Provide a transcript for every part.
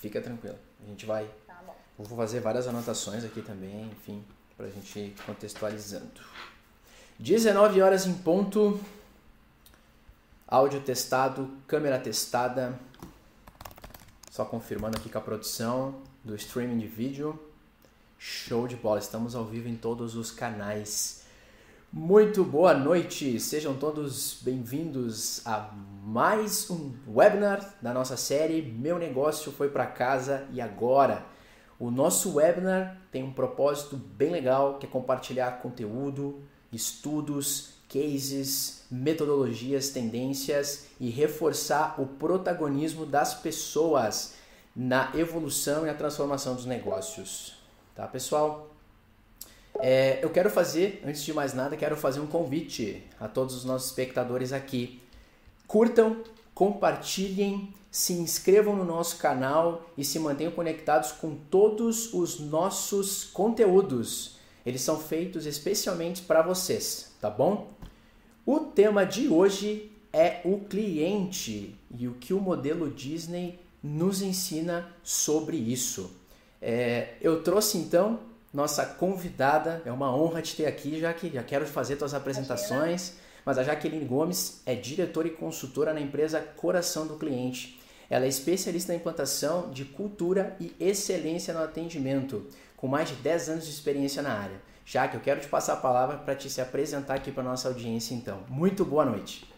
Fica tranquila. A gente vai. Tá bom. Vou fazer várias anotações aqui também, enfim, pra gente ir contextualizando. 19 horas em ponto. Áudio testado, câmera testada. Só confirmando aqui com a produção do streaming de vídeo. Show de bola, estamos ao vivo em todos os canais. Muito boa noite, sejam todos bem-vindos a mais um webinar da nossa série Meu Negócio Foi para Casa e Agora. O nosso webinar tem um propósito bem legal que é compartilhar conteúdo, estudos, cases, metodologias, tendências e reforçar o protagonismo das pessoas na evolução e na transformação dos negócios. Tá, pessoal? É, eu quero fazer, antes de mais nada, quero fazer um convite a todos os nossos espectadores aqui. Curtam, compartilhem, se inscrevam no nosso canal e se mantenham conectados com todos os nossos conteúdos. Eles são feitos especialmente para vocês, tá bom? O tema de hoje é o cliente e o que o modelo Disney nos ensina sobre isso. É, eu trouxe então nossa convidada, é uma honra te ter aqui, já que já quero fazer tuas apresentações, mas a Jaqueline Gomes é diretora e consultora na empresa Coração do Cliente. Ela é especialista na implantação de cultura e excelência no atendimento, com mais de 10 anos de experiência na área. Jaque, eu quero te passar a palavra para te se apresentar aqui para nossa audiência, então. Muito boa noite.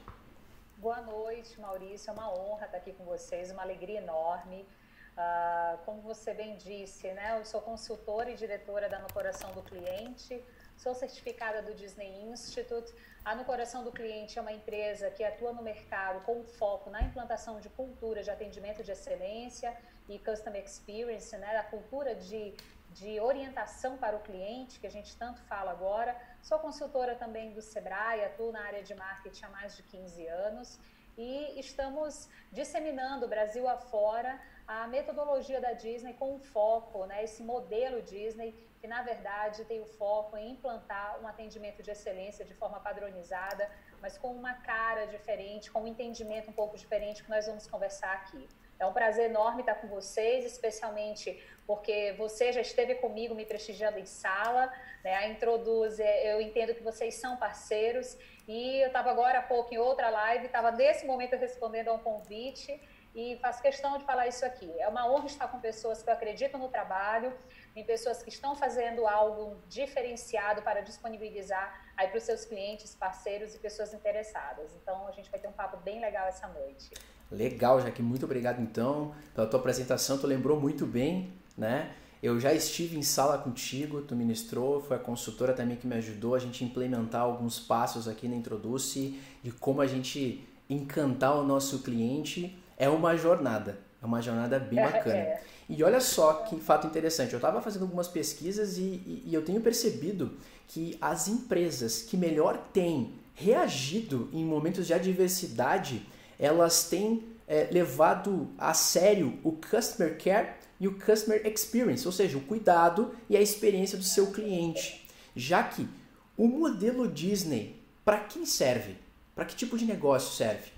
Boa noite, Maurício. É uma honra estar aqui com vocês, uma alegria enorme. Uh, como você bem disse, né, eu sou consultora e diretora da No Coração do Cliente, sou certificada do Disney Institute. A No Coração do Cliente é uma empresa que atua no mercado com foco na implantação de cultura de atendimento de excelência e customer experience, né, da cultura de de orientação para o cliente, que a gente tanto fala agora. Sou consultora também do Sebrae, atuo na área de marketing há mais de 15 anos e estamos disseminando Brasil afora a metodologia da Disney com foco, né, esse modelo Disney, que na verdade tem o foco em implantar um atendimento de excelência de forma padronizada, mas com uma cara diferente, com um entendimento um pouco diferente que nós vamos conversar aqui. É um prazer enorme estar com vocês, especialmente porque você já esteve comigo me prestigiando em sala, né? A Introduz, é, eu entendo que vocês são parceiros e eu estava agora há pouco em outra live, estava nesse momento respondendo a um convite e faço questão de falar isso aqui. É uma honra estar com pessoas que acreditam no trabalho, em pessoas que estão fazendo algo diferenciado para disponibilizar aí para os seus clientes, parceiros e pessoas interessadas. Então a gente vai ter um papo bem legal essa noite. Legal, Jaque, muito obrigado então pela tua apresentação, tu lembrou muito bem, né? Eu já estive em sala contigo, tu ministrou, foi a consultora também que me ajudou a gente implementar alguns passos aqui na Introduce de como a gente encantar o nosso cliente. É uma jornada, é uma jornada bem é, bacana. É. E olha só que fato interessante, eu estava fazendo algumas pesquisas e, e, e eu tenho percebido que as empresas que melhor têm reagido em momentos de adversidade elas têm é, levado a sério o customer care e o customer experience, ou seja, o cuidado e a experiência do seu cliente. Já que o modelo Disney, para quem serve? Para que tipo de negócio serve?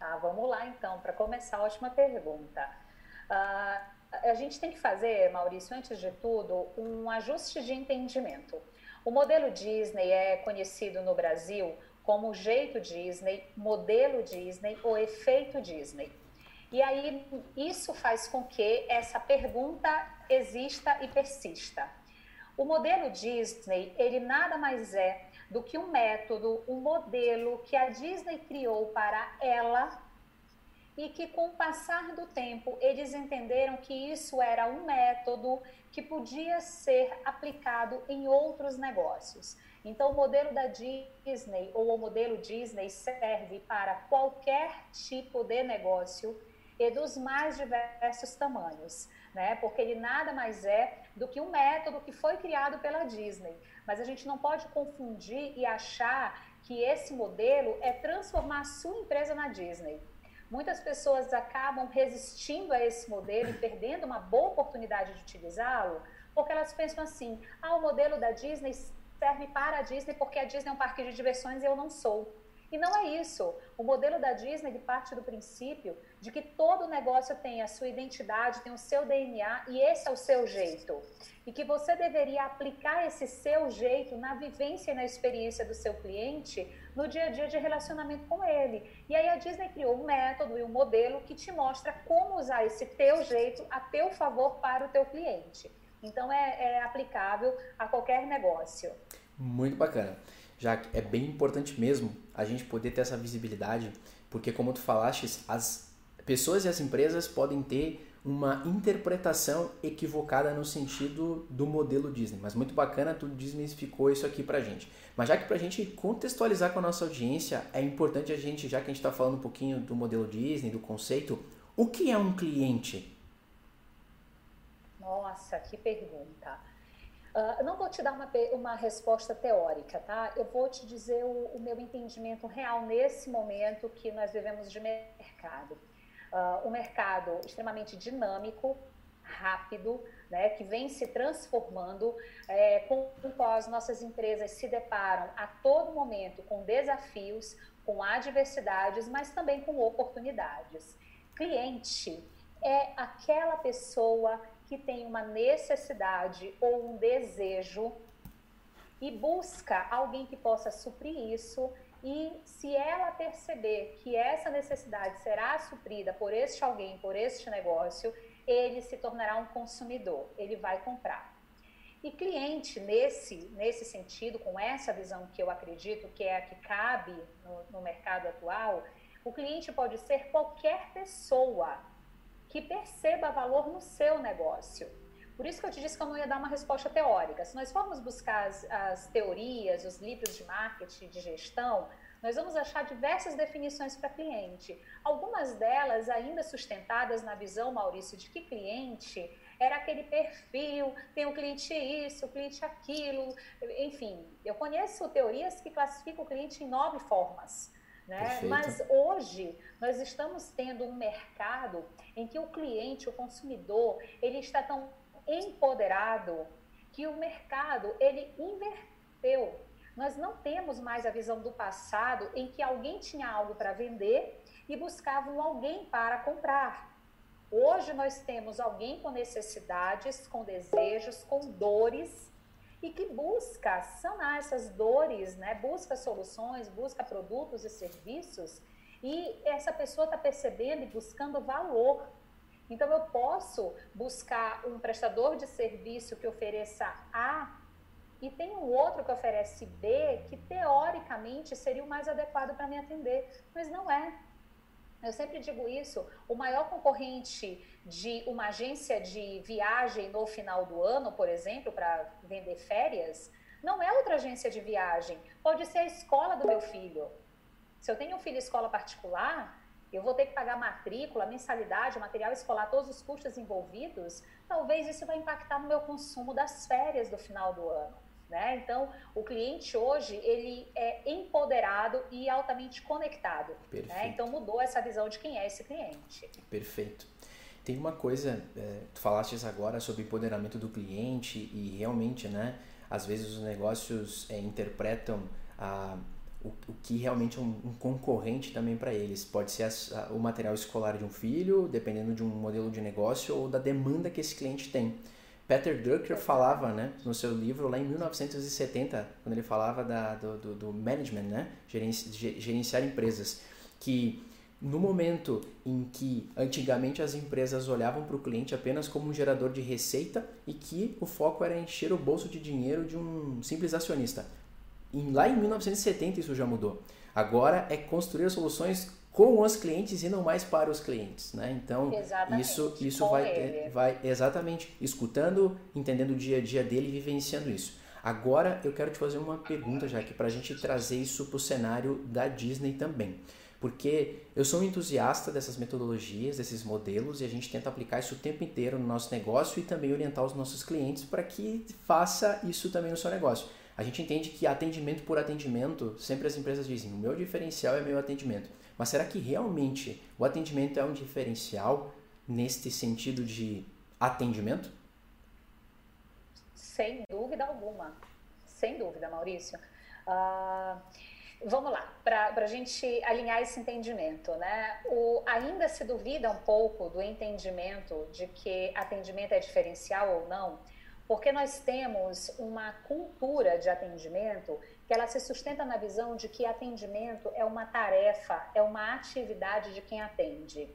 Ah, vamos lá então, para começar, ótima pergunta. Uh, a gente tem que fazer, Maurício, antes de tudo, um ajuste de entendimento. O modelo Disney é conhecido no Brasil como jeito Disney, modelo Disney ou efeito Disney. E aí isso faz com que essa pergunta exista e persista. O modelo Disney, ele nada mais é do que um método, um modelo que a Disney criou para ela e que com o passar do tempo eles entenderam que isso era um método que podia ser aplicado em outros negócios. Então, o modelo da Disney ou o modelo Disney serve para qualquer tipo de negócio e dos mais diversos tamanhos, né? Porque ele nada mais é do que um método que foi criado pela Disney. Mas a gente não pode confundir e achar que esse modelo é transformar a sua empresa na Disney. Muitas pessoas acabam resistindo a esse modelo e perdendo uma boa oportunidade de utilizá-lo, porque elas pensam assim: ah, o modelo da Disney serve para a Disney porque a Disney é um parque de diversões e eu não sou. E não é isso. O modelo da Disney parte do princípio de que todo negócio tem a sua identidade, tem o seu DNA e esse é o seu jeito. E que você deveria aplicar esse seu jeito na vivência e na experiência do seu cliente no dia a dia de relacionamento com ele. E aí a Disney criou um método e um modelo que te mostra como usar esse teu jeito a teu favor para o teu cliente. Então é, é aplicável a qualquer negócio. Muito bacana já que é bem importante mesmo a gente poder ter essa visibilidade, porque como tu falaste, as pessoas e as empresas podem ter uma interpretação equivocada no sentido do modelo Disney. Mas muito bacana, tu desmistificou isso aqui pra gente. Mas já que pra gente contextualizar com a nossa audiência, é importante a gente, já que a gente está falando um pouquinho do modelo Disney, do conceito, o que é um cliente? Nossa, que pergunta. Uh, não vou te dar uma, uma resposta teórica, tá? Eu vou te dizer o, o meu entendimento real nesse momento que nós vivemos de mercado. Uh, um mercado extremamente dinâmico, rápido, né, que vem se transformando, é, com o qual as nossas empresas se deparam a todo momento com desafios, com adversidades, mas também com oportunidades. Cliente é aquela pessoa que tem uma necessidade ou um desejo e busca alguém que possa suprir isso. E se ela perceber que essa necessidade será suprida por este alguém, por este negócio, ele se tornará um consumidor, ele vai comprar. E cliente, nesse, nesse sentido, com essa visão que eu acredito que é a que cabe no, no mercado atual, o cliente pode ser qualquer pessoa que perceba valor no seu negócio. Por isso que eu te disse que eu não ia dar uma resposta teórica. Se nós formos buscar as, as teorias, os livros de marketing, de gestão, nós vamos achar diversas definições para cliente. Algumas delas ainda sustentadas na visão, Maurício, de que cliente era aquele perfil, tem o cliente isso, o cliente aquilo, enfim. Eu conheço teorias que classificam o cliente em nove formas. Né? Mas hoje nós estamos tendo um mercado em que o cliente, o consumidor, ele está tão empoderado que o mercado ele inverteu. Nós não temos mais a visão do passado em que alguém tinha algo para vender e buscavam alguém para comprar. Hoje nós temos alguém com necessidades, com desejos, com dores e que busca sanar essas dores, né? busca soluções, busca produtos e serviços, e essa pessoa está percebendo e buscando valor. Então, eu posso buscar um prestador de serviço que ofereça A e tem um outro que oferece B, que teoricamente seria o mais adequado para me atender, mas não é. Eu sempre digo isso: o maior concorrente de uma agência de viagem no final do ano, por exemplo, para vender férias, não é outra agência de viagem, pode ser a escola do meu filho. Se eu tenho um filho em escola particular, eu vou ter que pagar matrícula, mensalidade, material escolar, todos os custos envolvidos, talvez isso vai impactar no meu consumo das férias do final do ano. Né? Então, o cliente hoje ele é empoderado e altamente conectado. Né? Então, mudou essa visão de quem é esse cliente. Perfeito. Tem uma coisa, é, tu falaste agora sobre empoderamento do cliente e realmente, né, às vezes os negócios é, interpretam a, o, o, que realmente é um, um concorrente também para eles. Pode ser a, o material escolar de um filho, dependendo de um modelo de negócio ou da demanda que esse cliente tem. Peter Drucker falava, né, no seu livro lá em 1970, quando ele falava da, do, do, do management, né, gerenciar empresas, que no momento em que antigamente as empresas olhavam para o cliente apenas como um gerador de receita e que o foco era encher o bolso de dinheiro de um simples acionista. E lá em 1970 isso já mudou. Agora é construir soluções com os clientes e não mais para os clientes, né? Então exatamente, isso isso vai vai exatamente escutando, entendendo o dia a dia dele e vivenciando isso. Agora eu quero te fazer uma pergunta já que para a gente trazer isso para o cenário da Disney também porque eu sou um entusiasta dessas metodologias, desses modelos e a gente tenta aplicar isso o tempo inteiro no nosso negócio e também orientar os nossos clientes para que faça isso também no seu negócio. A gente entende que atendimento por atendimento, sempre as empresas dizem, o meu diferencial é meu atendimento. Mas será que realmente o atendimento é um diferencial neste sentido de atendimento? Sem dúvida alguma. Sem dúvida, Maurício. Uh, Vamos lá, para a gente alinhar esse entendimento, né? O, ainda se duvida um pouco do entendimento de que atendimento é diferencial ou não, porque nós temos uma cultura de atendimento ela se sustenta na visão de que atendimento é uma tarefa, é uma atividade de quem atende.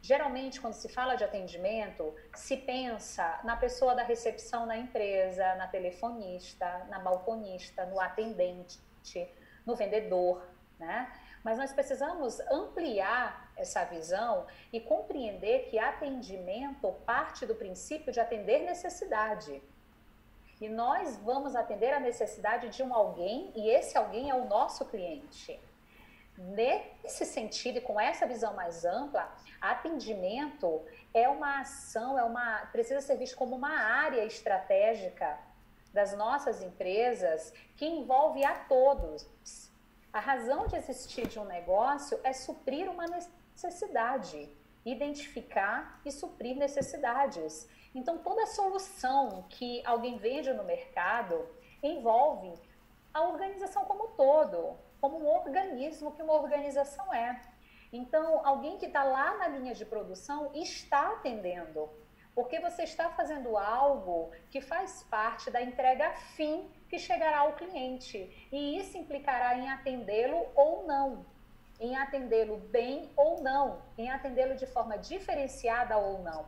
Geralmente, quando se fala de atendimento, se pensa na pessoa da recepção na empresa, na telefonista, na balconista, no atendente, no vendedor, né? Mas nós precisamos ampliar essa visão e compreender que atendimento parte do princípio de atender necessidade. E nós vamos atender a necessidade de um alguém e esse alguém é o nosso cliente. Nesse sentido e com essa visão mais ampla, atendimento é uma ação, é uma precisa ser visto como uma área estratégica das nossas empresas que envolve a todos. A razão de existir de um negócio é suprir uma necessidade, identificar e suprir necessidades. Então, toda solução que alguém vende no mercado envolve a organização como um todo como um organismo que uma organização é. Então, alguém que está lá na linha de produção está atendendo, porque você está fazendo algo que faz parte da entrega fim que chegará ao cliente. E isso implicará em atendê-lo ou não, em atendê-lo bem ou não, em atendê-lo de forma diferenciada ou não.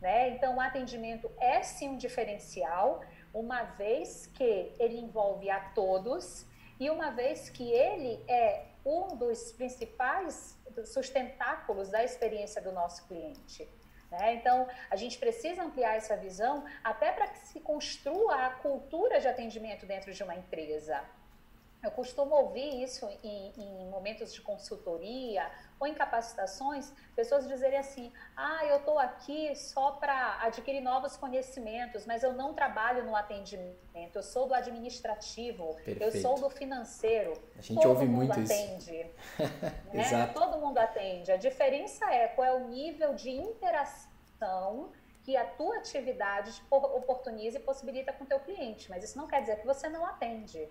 Né? Então, o atendimento é sim um diferencial, uma vez que ele envolve a todos e uma vez que ele é um dos principais sustentáculos da experiência do nosso cliente. Né? Então, a gente precisa ampliar essa visão até para que se construa a cultura de atendimento dentro de uma empresa. Eu costumo ouvir isso em, em, momentos de consultoria ou em capacitações, pessoas dizerem assim: ah, eu estou aqui só para adquirir novos conhecimentos, mas eu não trabalho no atendimento, eu sou do administrativo, Perfeito. eu sou do financeiro. A gente Todo ouve muito atende, isso. né? Exato. Todo mundo atende. A diferença é qual é o nível de interação que a tua atividade oportuniza e possibilita com o teu cliente, mas isso não quer dizer que você não atende.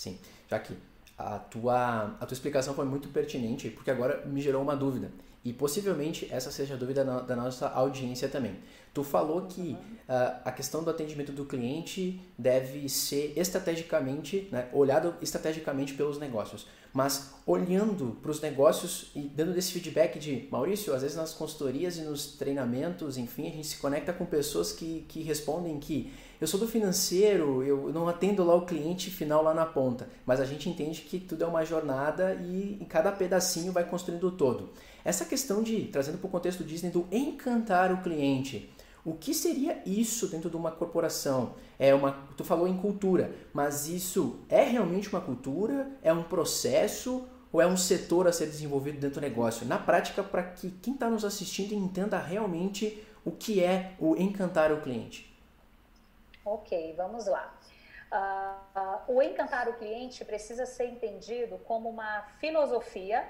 Sim, já que a tua, a tua explicação foi muito pertinente, porque agora me gerou uma dúvida. E possivelmente essa seja a dúvida da nossa audiência também. Tu falou que uh, a questão do atendimento do cliente deve ser estrategicamente, né, olhado estrategicamente pelos negócios. Mas olhando para os negócios e dando esse feedback de Maurício, às vezes nas consultorias e nos treinamentos, enfim, a gente se conecta com pessoas que, que respondem que eu sou do financeiro, eu não atendo lá o cliente final lá na ponta, mas a gente entende que tudo é uma jornada e em cada pedacinho vai construindo o todo. Essa questão de, trazendo para o contexto Disney, do encantar o cliente, o que seria isso dentro de uma corporação? É uma, tu falou em cultura, mas isso é realmente uma cultura? É um processo? Ou é um setor a ser desenvolvido dentro do negócio? Na prática, para que quem está nos assistindo entenda realmente o que é o encantar o cliente. Ok, vamos lá. Uh, uh, o encantar o cliente precisa ser entendido como uma filosofia,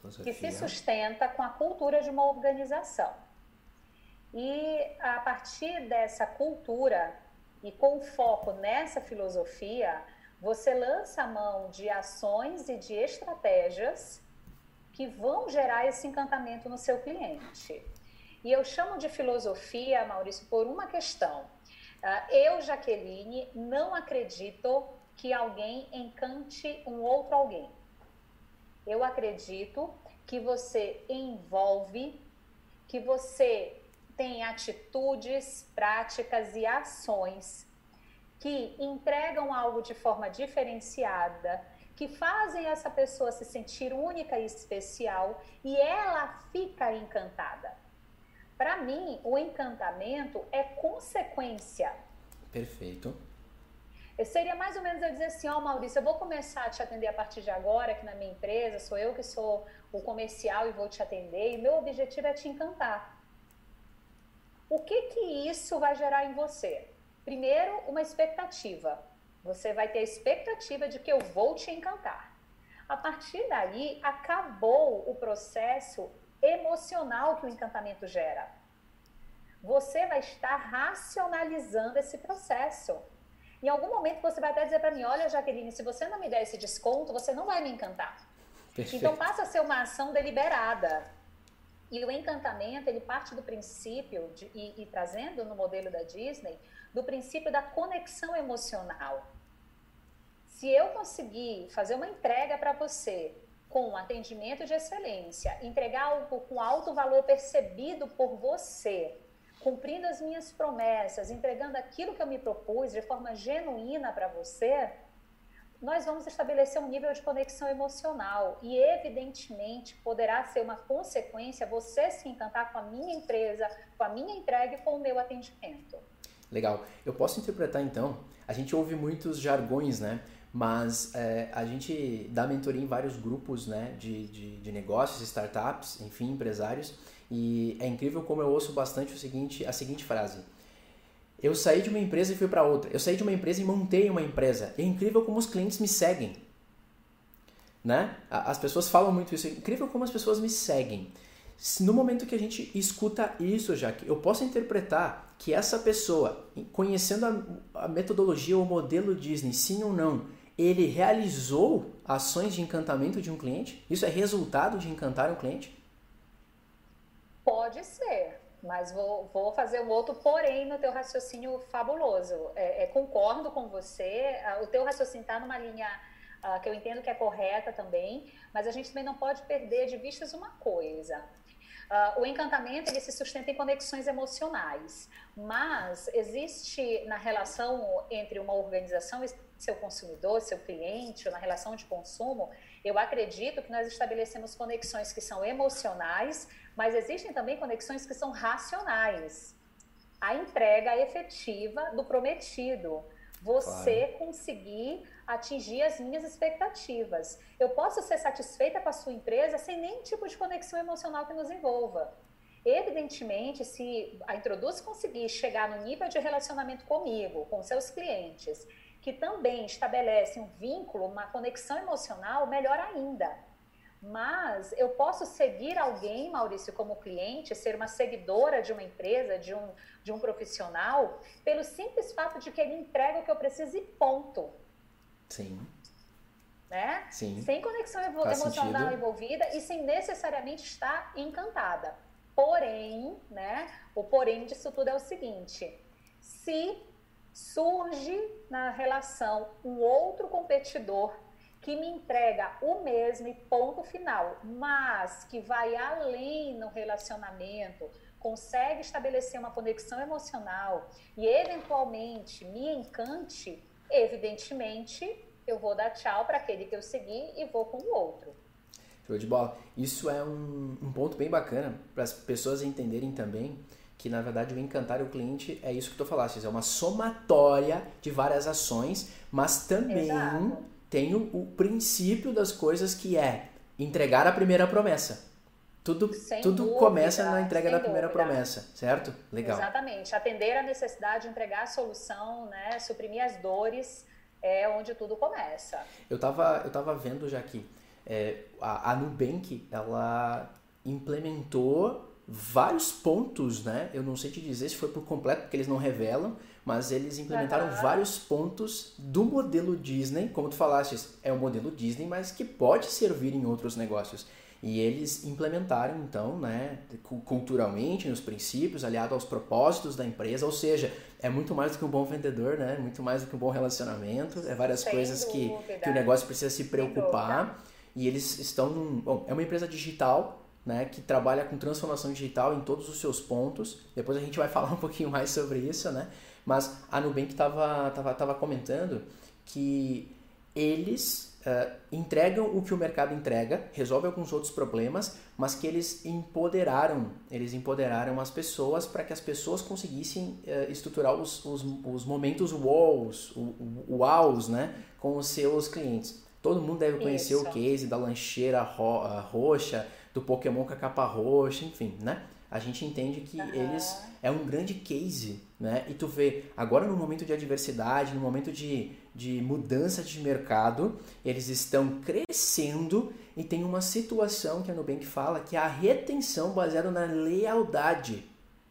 filosofia, que se sustenta com a cultura de uma organização. E a partir dessa cultura e com foco nessa filosofia, você lança a mão de ações e de estratégias que vão gerar esse encantamento no seu cliente. E eu chamo de filosofia, Maurício, por uma questão Uh, eu, Jaqueline, não acredito que alguém encante um outro alguém. Eu acredito que você envolve, que você tem atitudes, práticas e ações que entregam algo de forma diferenciada, que fazem essa pessoa se sentir única e especial e ela fica encantada. Para mim, o encantamento é consequência. Perfeito. Seria mais ou menos eu dizer assim, ó oh, Maurício, eu vou começar a te atender a partir de agora aqui na minha empresa, sou eu que sou o comercial e vou te atender, e meu objetivo é te encantar. O que que isso vai gerar em você? Primeiro, uma expectativa. Você vai ter a expectativa de que eu vou te encantar. A partir daí, acabou o processo emocional que o encantamento gera. Você vai estar racionalizando esse processo. Em algum momento você vai até dizer para mim, olha, Jaqueline, se você não me der esse desconto, você não vai me encantar. Perfeito. Então passa a ser uma ação deliberada. E o encantamento, ele parte do princípio, de, e, e trazendo no modelo da Disney, do princípio da conexão emocional. Se eu conseguir fazer uma entrega para você com um atendimento de excelência, entregar algo com alto valor percebido por você, cumprindo as minhas promessas, entregando aquilo que eu me propus de forma genuína para você, nós vamos estabelecer um nível de conexão emocional e, evidentemente, poderá ser uma consequência você se encantar com a minha empresa, com a minha entrega e com o meu atendimento. Legal. Eu posso interpretar então, a gente ouve muitos jargões, né? Mas é, a gente dá mentoria em vários grupos né, de, de, de, negócios, startups, enfim, empresários. E é incrível como eu ouço bastante o seguinte, a seguinte frase. Eu saí de uma empresa e fui para outra. Eu saí de uma empresa e montei uma empresa. É incrível como os clientes me seguem. Né? As pessoas falam muito isso. É incrível como as pessoas me seguem. No momento que a gente escuta isso, já que eu posso interpretar que essa pessoa, conhecendo a, a metodologia ou o modelo Disney, sim ou não, ele realizou ações de encantamento de um cliente? Isso é resultado de encantar um cliente? Pode ser, mas vou, vou fazer um outro porém no teu raciocínio fabuloso. É, é, concordo com você, o teu raciocínio está numa linha uh, que eu entendo que é correta também, mas a gente também não pode perder de vistas uma coisa. Uh, o encantamento ele se sustenta em conexões emocionais, mas existe na relação entre uma organização e seu consumidor, seu cliente, ou na relação de consumo, eu acredito que nós estabelecemos conexões que são emocionais, mas existem também conexões que são racionais. A entrega efetiva do prometido, você claro. conseguir atingir as minhas expectativas. Eu posso ser satisfeita com a sua empresa sem nenhum tipo de conexão emocional que nos envolva. Evidentemente, se a Introduz conseguir chegar no nível de relacionamento comigo, com seus clientes, que também estabelece um vínculo, uma conexão emocional, melhor ainda. Mas eu posso seguir alguém, Maurício, como cliente, ser uma seguidora de uma empresa, de um, de um profissional, pelo simples fato de que ele entrega o que eu preciso e ponto. Sim. Né? Sim. Sem conexão emocional sentido. envolvida e sem necessariamente estar encantada. Porém, né, o porém disso tudo é o seguinte: se surge na relação um outro competidor que me entrega o mesmo e ponto final, mas que vai além no relacionamento, consegue estabelecer uma conexão emocional e eventualmente me encante, evidentemente eu vou dar tchau para aquele que eu segui e vou com o outro. Show de bola. Isso é um, um ponto bem bacana para as pessoas entenderem também que na verdade o encantar o cliente é isso que tu falaste, é uma somatória de várias ações, mas também Exato. Tem o, o, princípio das coisas que é entregar a primeira promessa. Tudo, tudo dúvida, começa na entrega da primeira dúvida. promessa, certo? Legal. Exatamente. Atender a necessidade, entregar a solução, né? suprimir as dores, é onde tudo começa. Eu estava eu tava vendo já que é, a, a Nubank, ela implementou vários pontos, né? Eu não sei te dizer se foi por completo, porque eles não revelam, mas eles implementaram uhum. vários pontos do modelo Disney, como tu falaste, é o modelo Disney, mas que pode servir em outros negócios. E eles implementaram, então, né, culturalmente, nos princípios, aliado aos propósitos da empresa, ou seja, é muito mais do que um bom vendedor, né? Muito mais do que um bom relacionamento, é várias Sem coisas que, que o negócio precisa se preocupar. E eles estão num. Bom, é uma empresa digital, né, que trabalha com transformação digital em todos os seus pontos. Depois a gente vai falar um pouquinho mais sobre isso, né? Mas a Nubank estava tava, tava comentando que eles uh, entregam o que o mercado entrega, resolve alguns outros problemas, mas que eles empoderaram, eles empoderaram as pessoas para que as pessoas conseguissem uh, estruturar os, os, os momentos wows, o, wows, né, com os seus clientes. Todo mundo deve conhecer Isso. o case da lancheira ro roxa, do Pokémon com a capa roxa, enfim, né? A gente entende que uhum. eles é um grande case, né? E tu vê, agora no momento de adversidade, no momento de, de mudança de mercado, eles estão crescendo e tem uma situação que a Nubank fala que é a retenção baseada na lealdade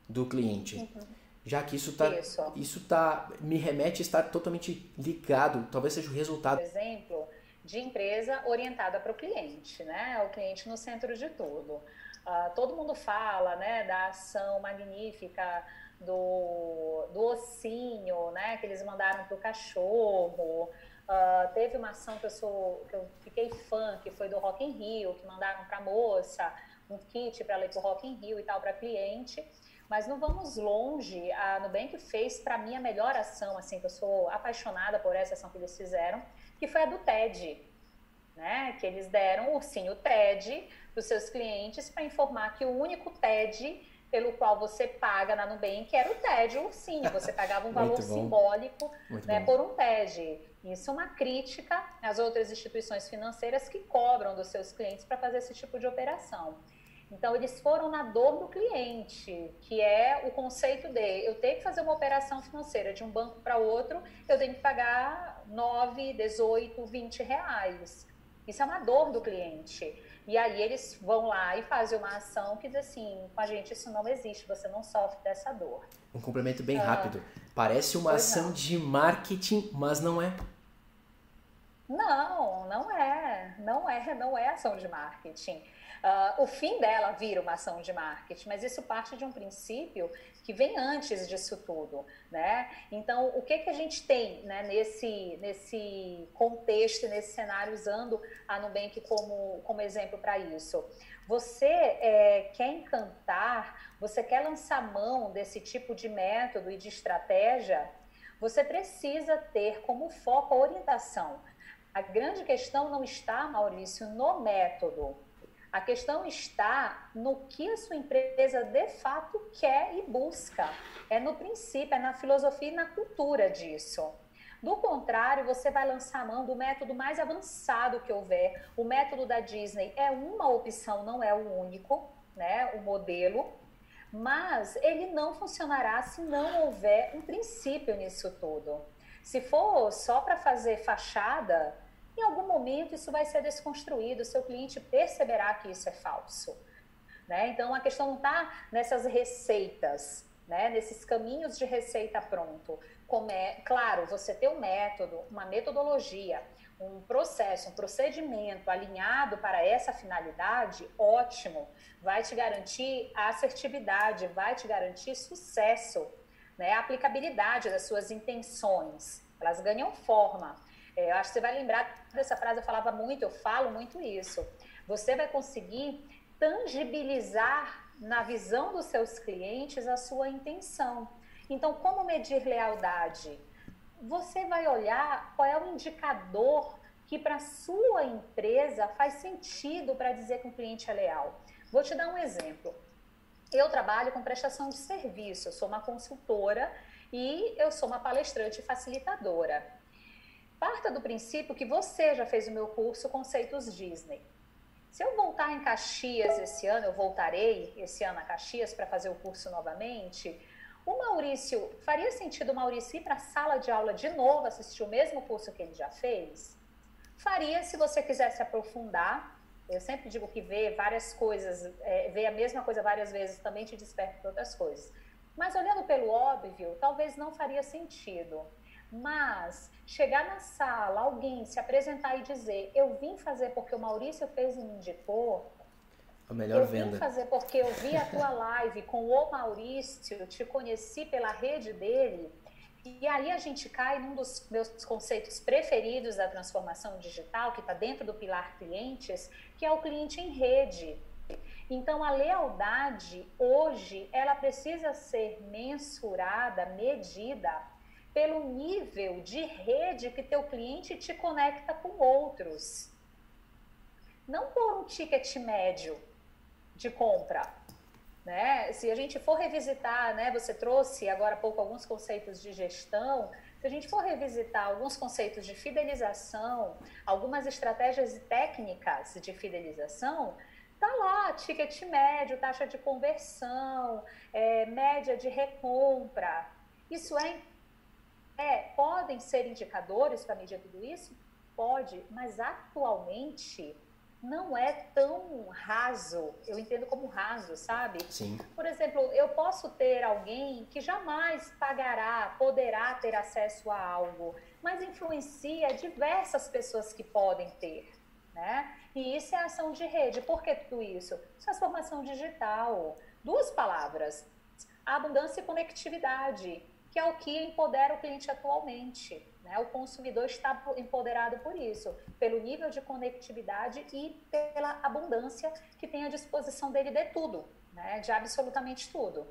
do cliente. Uhum. Já que isso tá, isso. isso tá, me remete a estar totalmente ligado, talvez seja o resultado. Por exemplo, de empresa orientada para o cliente, né? O cliente no centro de tudo. Uh, todo mundo fala, né, da ação magnífica do, do ossinho, né, que eles mandaram para o cachorro. Uh, teve uma ação que eu, sou, que eu fiquei fã, que foi do Rock in Rio, que mandaram para a moça um kit para ir para o Rock in Rio e tal, para cliente. Mas não vamos longe, a Nubank fez para mim a melhor ação, assim, que eu sou apaixonada por essa ação que eles fizeram, que foi a do TED, né? Que eles deram o ursinho TED para os seus clientes para informar que o único TED pelo qual você paga na Nubank era o TED, o ursinho. Você pagava um valor simbólico né, por um TED. Isso é uma crítica às outras instituições financeiras que cobram dos seus clientes para fazer esse tipo de operação. Então, eles foram na dor do cliente, que é o conceito de eu tenho que fazer uma operação financeira de um banco para outro, eu tenho que pagar 9, 18, 20 reais. Isso é uma dor do cliente. E aí eles vão lá e fazem uma ação que diz assim, com a gente isso não existe, você não sofre dessa dor. Um complemento bem ah, rápido. Parece uma ação não. de marketing, mas não é. Não, não é. Não é, não é ação de marketing. Uh, o fim dela vira uma ação de marketing, mas isso parte de um princípio que vem antes disso tudo, né? Então, o que que a gente tem né, nesse, nesse contexto, nesse cenário, usando a Nubank como, como exemplo para isso? Você é, quer encantar, você quer lançar mão desse tipo de método e de estratégia, você precisa ter como foco a orientação. A grande questão não está, Maurício, no método, a questão está no que a sua empresa de fato quer e busca. É no princípio, é na filosofia e na cultura disso. Do contrário, você vai lançar mão do método mais avançado que houver. O método da Disney é uma opção, não é o único, né? O modelo. Mas ele não funcionará se não houver um princípio nisso tudo. Se for só para fazer fachada, em algum momento isso vai ser desconstruído, o seu cliente perceberá que isso é falso. Né? Então a questão não está nessas receitas, né? nesses caminhos de receita pronto. Como é, claro, você ter um método, uma metodologia, um processo, um procedimento alinhado para essa finalidade, ótimo, vai te garantir assertividade, vai te garantir sucesso, né? a aplicabilidade das suas intenções. Elas ganham forma. É, eu acho que você vai lembrar dessa frase, eu falava muito, eu falo muito isso. Você vai conseguir tangibilizar na visão dos seus clientes a sua intenção. Então, como medir lealdade? Você vai olhar qual é o indicador que para sua empresa faz sentido para dizer que um cliente é leal. Vou te dar um exemplo. Eu trabalho com prestação de serviço, eu sou uma consultora e eu sou uma palestrante facilitadora. Parta do princípio que você já fez o meu curso Conceitos Disney. Se eu voltar em Caxias esse ano, eu voltarei esse ano a Caxias para fazer o curso novamente. O Maurício, faria sentido o Maurício ir para a sala de aula de novo, assistir o mesmo curso que ele já fez? Faria se você quisesse aprofundar. Eu sempre digo que ver várias coisas, é, ver a mesma coisa várias vezes também te desperta para outras coisas. Mas olhando pelo óbvio, talvez não faria sentido. Mas chegar na sala, alguém se apresentar e dizer: Eu vim fazer porque o Maurício fez e me indicou. A melhor eu venda. vim fazer porque eu vi a tua live com o Maurício, te conheci pela rede dele. E aí a gente cai num dos meus conceitos preferidos da transformação digital, que está dentro do pilar clientes, que é o cliente em rede. Então a lealdade hoje ela precisa ser mensurada, medida pelo nível de rede que teu cliente te conecta com outros. Não por um ticket médio de compra. Né? Se a gente for revisitar, né, você trouxe agora há pouco alguns conceitos de gestão, se a gente for revisitar alguns conceitos de fidelização, algumas estratégias e técnicas de fidelização, tá lá, ticket médio, taxa de conversão, é, média de recompra. Isso é é, podem ser indicadores para medir tudo isso? Pode, mas atualmente não é tão raso, eu entendo como raso, sabe? Sim. Por exemplo, eu posso ter alguém que jamais pagará, poderá ter acesso a algo, mas influencia diversas pessoas que podem ter, né? E isso é ação de rede. Por que tudo isso? Transformação digital. Duas palavras: abundância e conectividade, que é o que empodera o cliente atualmente. Né? O consumidor está empoderado por isso, pelo nível de conectividade e pela abundância que tem à disposição dele de tudo, né? de absolutamente tudo.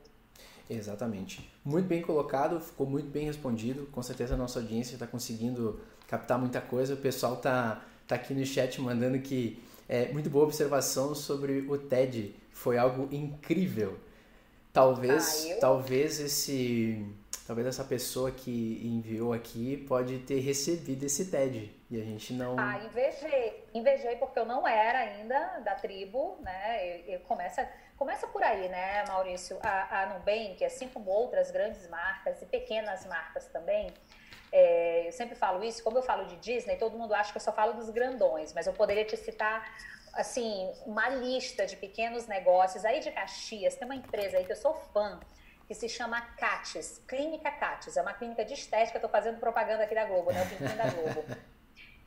Exatamente. Muito bem colocado, ficou muito bem respondido. Com certeza a nossa audiência está conseguindo captar muita coisa. O pessoal está tá aqui no chat mandando que é muito boa observação sobre o TED. Foi algo incrível. Talvez, ah, eu... talvez esse talvez essa pessoa que enviou aqui pode ter recebido esse TED e a gente não. Ah, invejei, invejei porque eu não era ainda da tribo, né? E, e começa, começa por aí, né, Maurício? A, a Nubank, assim como outras grandes marcas e pequenas marcas também, é, eu sempre falo isso, como eu falo de Disney, todo mundo acha que eu só falo dos grandões, mas eu poderia te citar assim uma lista de pequenos negócios aí de Caxias. Tem uma empresa aí que eu sou fã que se chama CATES, Clínica CATES. É uma clínica de estética, estou fazendo propaganda aqui da Globo, né? O da Globo.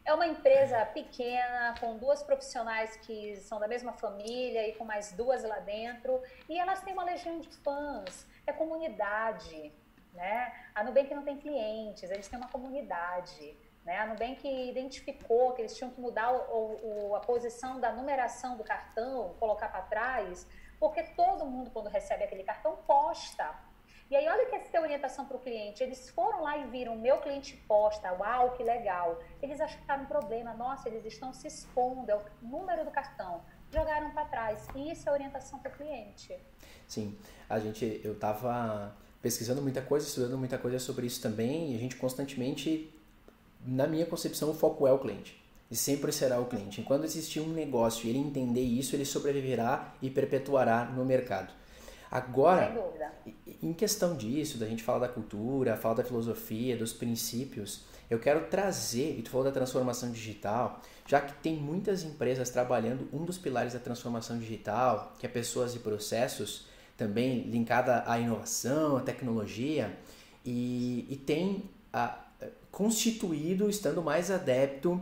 É uma empresa pequena, com duas profissionais que são da mesma família e com mais duas lá dentro. E elas têm uma legião de fãs, é comunidade. Né? A Nubank não tem clientes, eles têm uma comunidade. Né? A Nubank identificou que eles tinham que mudar o, o, a posição da numeração do cartão, colocar para trás, porque todo mundo, quando recebe aquele cartão, posta. E aí, olha que essa é orientação para o cliente. Eles foram lá e viram, meu cliente posta, uau, que legal. Eles acharam um problema, nossa, eles estão se expondo, é o número do cartão. Jogaram para trás. E isso é orientação para o cliente. Sim, a gente, eu estava pesquisando muita coisa, estudando muita coisa sobre isso também, e a gente constantemente, na minha concepção, o foco é o cliente e sempre será o cliente. Enquanto existir um negócio e ele entender isso, ele sobreviverá e perpetuará no mercado. Agora, em questão disso, da gente falar da cultura, falar da filosofia, dos princípios, eu quero trazer, e tu falou da transformação digital, já que tem muitas empresas trabalhando um dos pilares da transformação digital, que é pessoas e processos, também linkada à inovação, à tecnologia, e, e tem a, constituído, estando mais adepto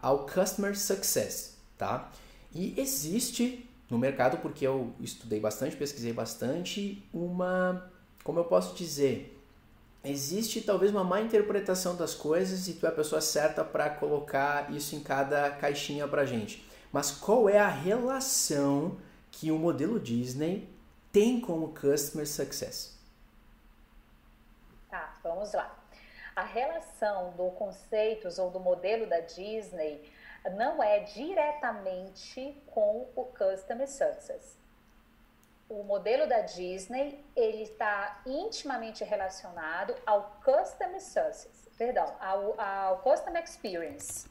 ao customer success, tá? E existe no mercado, porque eu estudei bastante, pesquisei bastante, uma, como eu posso dizer, existe talvez uma má interpretação das coisas e tu é a pessoa certa para colocar isso em cada caixinha pra gente. Mas qual é a relação que o modelo Disney tem com o customer success? Tá, vamos lá a relação do conceitos ou do modelo da Disney não é diretamente com o customer success. O modelo da Disney ele está intimamente relacionado ao customer success, perdão, ao, ao customer experience.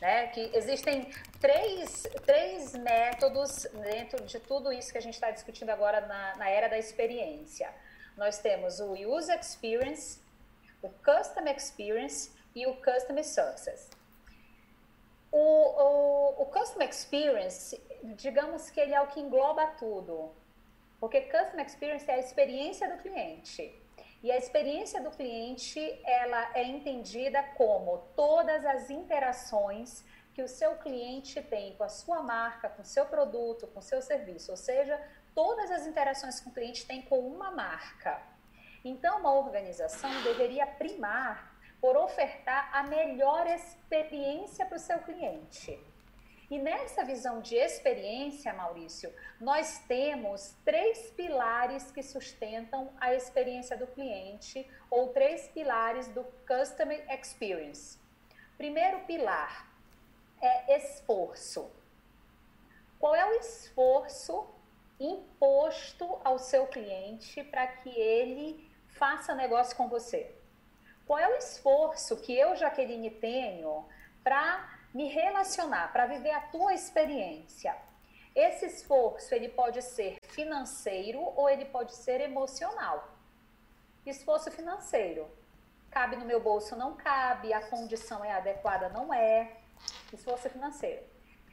Né, que existem três, três métodos dentro de tudo isso que a gente está discutindo agora na, na era da experiência. Nós temos o user experience, o Customer Experience e o Customer Success. O, o, o Experience, digamos que ele é o que engloba tudo, porque Customer Experience é a experiência do cliente. E a experiência do cliente, ela é entendida como todas as interações que o seu cliente tem com a sua marca, com o seu produto, com o seu serviço, ou seja, todas as interações que o cliente tem com uma marca. Então, uma organização deveria primar por ofertar a melhor experiência para o seu cliente. E nessa visão de experiência, Maurício, nós temos três pilares que sustentam a experiência do cliente, ou três pilares do Customer Experience. Primeiro pilar é esforço. Qual é o esforço imposto ao seu cliente para que ele faça negócio com você? Qual é o esforço que eu, Jaqueline, tenho para me relacionar, para viver a tua experiência? Esse esforço, ele pode ser financeiro ou ele pode ser emocional. Esforço financeiro. Cabe no meu bolso? Não cabe. A condição é adequada? Não é. Esforço financeiro.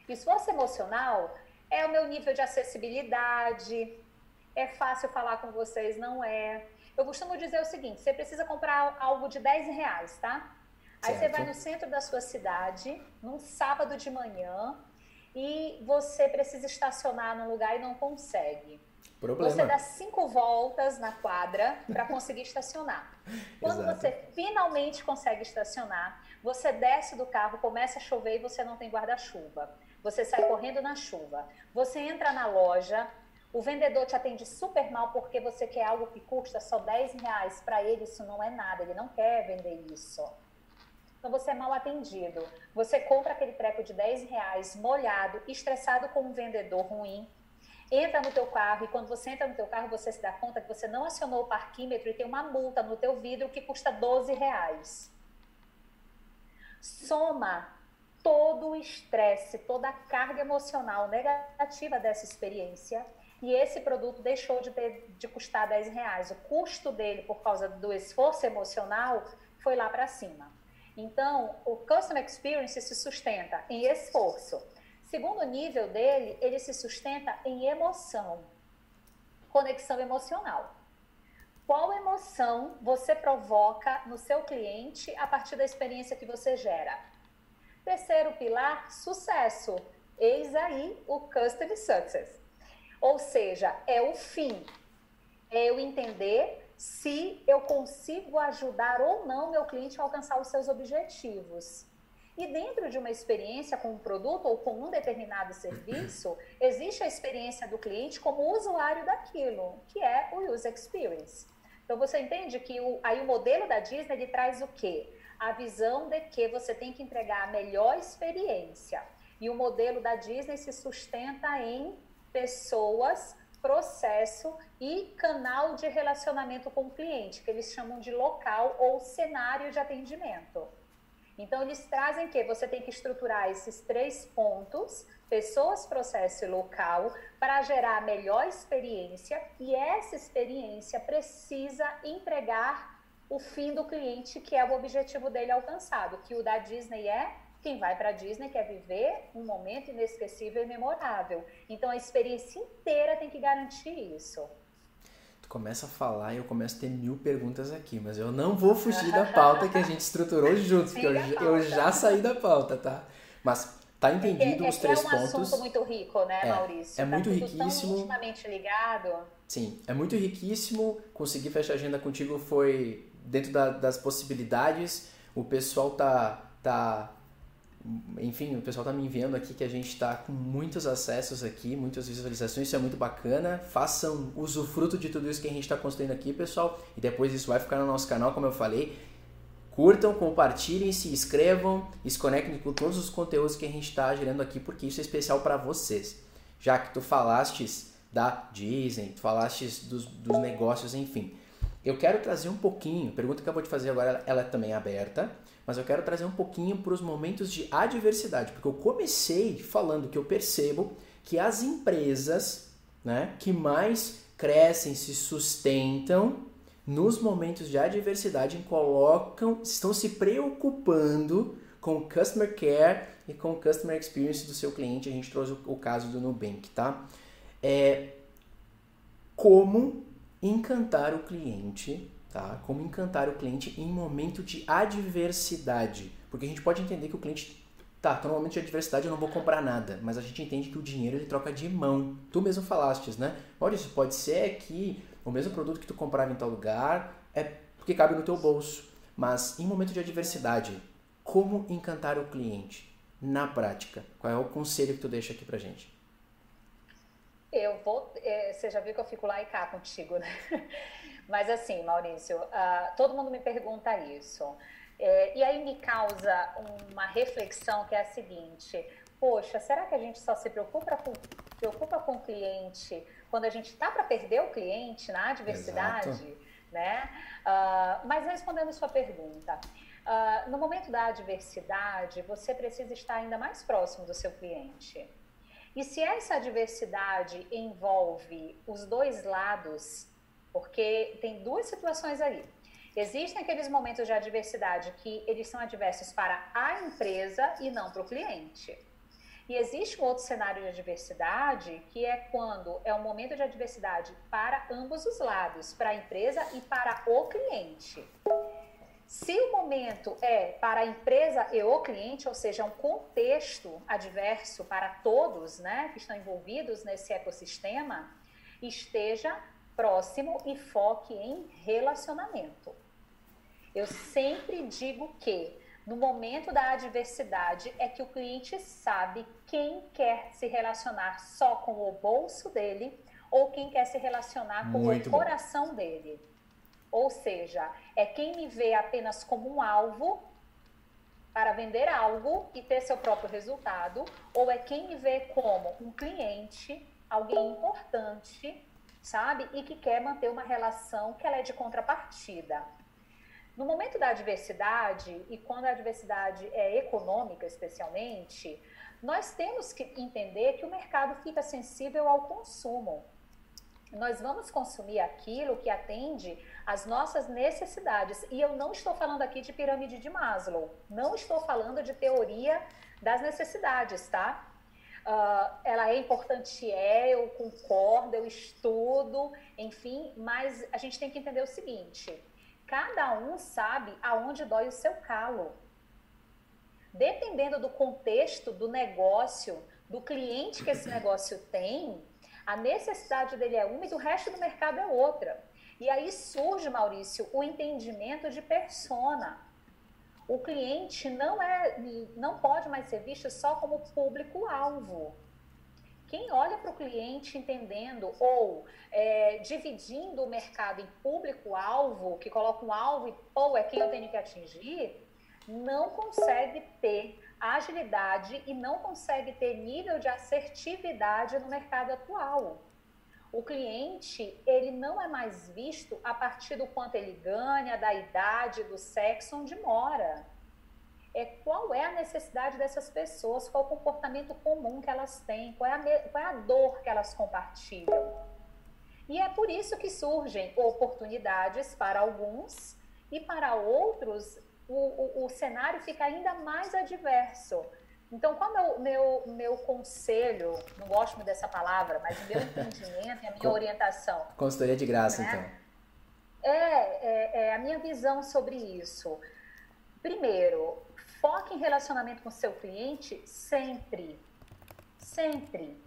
Esforço emocional é o meu nível de acessibilidade, é fácil falar com vocês, não é. Eu costumo dizer o seguinte: você precisa comprar algo de 10 reais, tá? Aí certo. você vai no centro da sua cidade, num sábado de manhã, e você precisa estacionar num lugar e não consegue. Problema. Você dá cinco voltas na quadra para conseguir estacionar. Quando Exato. você finalmente consegue estacionar, você desce do carro, começa a chover e você não tem guarda-chuva. Você sai correndo na chuva. Você entra na loja, o vendedor te atende super mal porque você quer algo que custa só 10 reais. Para ele isso não é nada, ele não quer vender isso. Então você é mal atendido. Você compra aquele treco de 10 reais molhado, estressado com um vendedor ruim, entra no teu carro e quando você entra no teu carro você se dá conta que você não acionou o parquímetro e tem uma multa no teu vidro que custa 12 reais. Soma todo o estresse, toda a carga emocional negativa dessa experiência e esse produto deixou de, ter, de custar 10 reais. O custo dele, por causa do esforço emocional, foi lá para cima. Então, o Customer Experience se sustenta em esforço. Segundo nível dele, ele se sustenta em emoção, conexão emocional. Qual emoção você provoca no seu cliente a partir da experiência que você gera? Terceiro pilar, sucesso. Eis aí o Customer Success. Ou seja, é o fim. É eu entender se eu consigo ajudar ou não meu cliente a alcançar os seus objetivos. E dentro de uma experiência com um produto ou com um determinado serviço, existe a experiência do cliente como usuário daquilo, que é o user experience. Então você entende que o, aí o modelo da Disney ele traz o quê? A visão de que você tem que entregar a melhor experiência. E o modelo da Disney se sustenta em pessoas, processo e canal de relacionamento com o cliente, que eles chamam de local ou cenário de atendimento. Então, eles trazem que você tem que estruturar esses três pontos, pessoas, processo e local, para gerar a melhor experiência, e essa experiência precisa entregar o fim do cliente, que é o objetivo dele alcançado, que o da Disney é quem vai para a Disney quer viver um momento inesquecível e memorável. Então a experiência inteira tem que garantir isso. Tu começa a falar e eu começo a ter mil perguntas aqui, mas eu não vou fugir da pauta que a gente estruturou juntos, porque eu, eu, já saí da pauta, tá? Mas tá entendido é, os é três pontos. É um assunto muito rico, né, é, Maurício? É tá muito riquíssimo. Tão intimamente ligado. Sim, é muito riquíssimo. Conseguir fechar a agenda contigo foi dentro da, das possibilidades. O pessoal tá tá enfim, o pessoal tá me enviando aqui que a gente está com muitos acessos aqui, muitas visualizações, isso é muito bacana. Façam usufruto de tudo isso que a gente está construindo aqui, pessoal, e depois isso vai ficar no nosso canal, como eu falei. Curtam, compartilhem, se inscrevam se conectem com todos os conteúdos que a gente está gerando aqui, porque isso é especial para vocês. Já que tu falastes da Disney, tu falastes dos, dos negócios, enfim. Eu quero trazer um pouquinho, pergunta que eu vou te fazer agora, ela é também aberta, mas eu quero trazer um pouquinho para os momentos de adversidade, porque eu comecei falando que eu percebo que as empresas né, que mais crescem, se sustentam nos momentos de adversidade, colocam, estão se preocupando com o customer care e com o customer experience do seu cliente. A gente trouxe o, caso do Nubank, tá? É, como encantar o cliente tá? Como encantar o cliente em momento de adversidade. Porque a gente pode entender que o cliente tá, tô no momento de adversidade, eu não vou comprar nada, mas a gente entende que o dinheiro ele troca de mão. Tu mesmo falastes, né? Maurício, pode ser que o mesmo produto que tu comprava em tal lugar é porque cabe no teu bolso, mas em momento de adversidade, como encantar o cliente na prática? Qual é o conselho que tu deixa aqui pra gente? Eu vou, é, você já viu que eu fico lá e cá contigo, né? Mas assim, Maurício, uh, todo mundo me pergunta isso. É, e aí me causa uma reflexão que é a seguinte: poxa, será que a gente só se preocupa com, preocupa com o cliente quando a gente está para perder o cliente na adversidade? Exato. Né? Uh, mas respondendo sua pergunta, uh, no momento da adversidade, você precisa estar ainda mais próximo do seu cliente. E se essa adversidade envolve os dois lados, porque tem duas situações aí. Existem aqueles momentos de adversidade que eles são adversos para a empresa e não para o cliente. E existe um outro cenário de adversidade, que é quando é um momento de adversidade para ambos os lados, para a empresa e para o cliente. Se o momento é para a empresa e o cliente, ou seja, um contexto adverso para todos né, que estão envolvidos nesse ecossistema, esteja próximo e foque em relacionamento. Eu sempre digo que no momento da adversidade é que o cliente sabe quem quer se relacionar só com o bolso dele ou quem quer se relacionar com Muito o coração bom. dele. Ou seja, é quem me vê apenas como um alvo para vender algo e ter seu próprio resultado, ou é quem me vê como um cliente, alguém importante, sabe? E que quer manter uma relação que ela é de contrapartida. No momento da adversidade, e quando a adversidade é econômica especialmente, nós temos que entender que o mercado fica sensível ao consumo. Nós vamos consumir aquilo que atende às nossas necessidades. E eu não estou falando aqui de pirâmide de Maslow, não estou falando de teoria das necessidades, tá? Uh, ela é importante, é, eu concordo, eu estudo, enfim, mas a gente tem que entender o seguinte: Cada um sabe aonde dói o seu calo. Dependendo do contexto do negócio, do cliente que esse negócio tem, a necessidade dele é uma e do resto do mercado é outra. E aí surge, Maurício, o entendimento de persona. O cliente não é, não pode mais ser visto só como público-alvo. Quem olha para o cliente entendendo ou é, dividindo o mercado em público-alvo, que coloca um alvo e ou é quem eu tenho que atingir, não consegue ter agilidade e não consegue ter nível de assertividade no mercado atual. O cliente, ele não é mais visto a partir do quanto ele ganha, da idade, do sexo, onde mora é qual é a necessidade dessas pessoas, qual o comportamento comum que elas têm, qual é a, qual é a dor que elas compartilham. E é por isso que surgem oportunidades para alguns e para outros o, o, o cenário fica ainda mais adverso. Então, qual é o meu, meu conselho? Não gosto muito dessa palavra, mas o meu entendimento e a minha orientação. Consultoria de graça, né? então. É, é, é a minha visão sobre isso. Primeiro, Foque em relacionamento com seu cliente sempre. Sempre.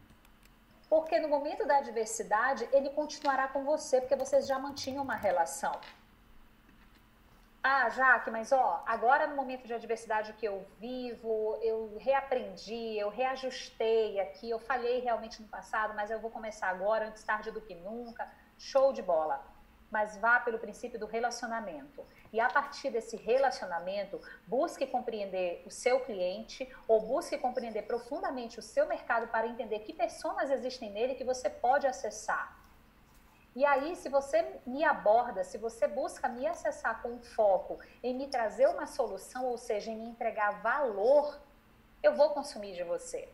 Porque no momento da adversidade, ele continuará com você, porque vocês já mantinham uma relação. Ah, Jaque, mas ó, agora no momento de adversidade que eu vivo, eu reaprendi, eu reajustei aqui, eu falhei realmente no passado, mas eu vou começar agora, antes tarde do que nunca. Show de bola. Mas vá pelo princípio do relacionamento. E a partir desse relacionamento, busque compreender o seu cliente ou busque compreender profundamente o seu mercado para entender que pessoas existem nele que você pode acessar. E aí, se você me aborda, se você busca me acessar com foco em me trazer uma solução, ou seja, em me entregar valor, eu vou consumir de você.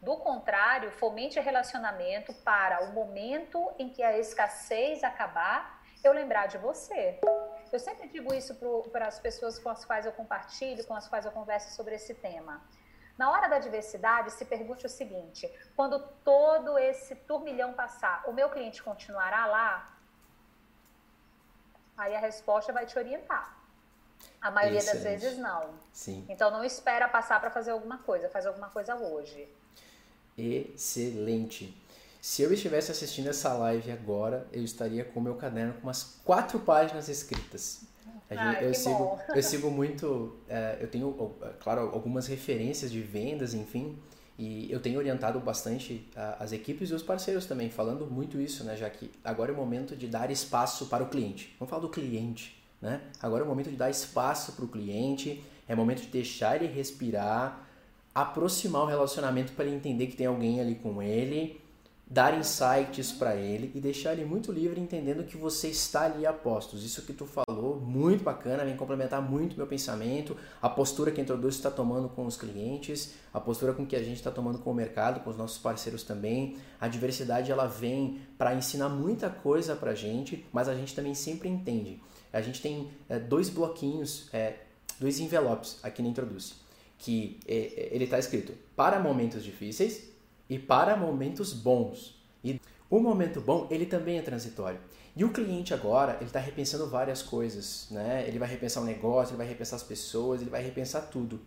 Do contrário, fomente relacionamento para o momento em que a escassez acabar, eu lembrar de você. Eu sempre digo isso para as pessoas com as quais eu compartilho, com as quais eu converso sobre esse tema. Na hora da diversidade, se pergunte o seguinte: quando todo esse turbilhão passar, o meu cliente continuará lá? Aí a resposta vai te orientar. A maioria das vezes não. Sim. Então não espera passar para fazer alguma coisa, faz alguma coisa hoje. Excelente. Se eu estivesse assistindo essa live agora, eu estaria com o meu caderno com umas quatro páginas escritas. Ah, eu, sigo, eu sigo muito, é, eu tenho, é, claro, algumas referências de vendas, enfim, e eu tenho orientado bastante as equipes e os parceiros também, falando muito isso, né, já que agora é o momento de dar espaço para o cliente. Vamos falar do cliente, né? Agora é o momento de dar espaço para o cliente, é momento de deixar ele respirar, aproximar o relacionamento para ele entender que tem alguém ali com ele dar insights para ele e deixar ele muito livre entendendo que você está ali a postos. Isso que tu falou, muito bacana, vem complementar muito meu pensamento, a postura que a Introduz está tomando com os clientes, a postura com que a gente está tomando com o mercado, com os nossos parceiros também. A diversidade ela vem para ensinar muita coisa para a gente, mas a gente também sempre entende. A gente tem é, dois bloquinhos, é, dois envelopes aqui na Introduz que é, ele está escrito para momentos difíceis e para momentos bons. E o momento bom, ele também é transitório. E o cliente agora, ele está repensando várias coisas, né? Ele vai repensar o negócio, ele vai repensar as pessoas, ele vai repensar tudo.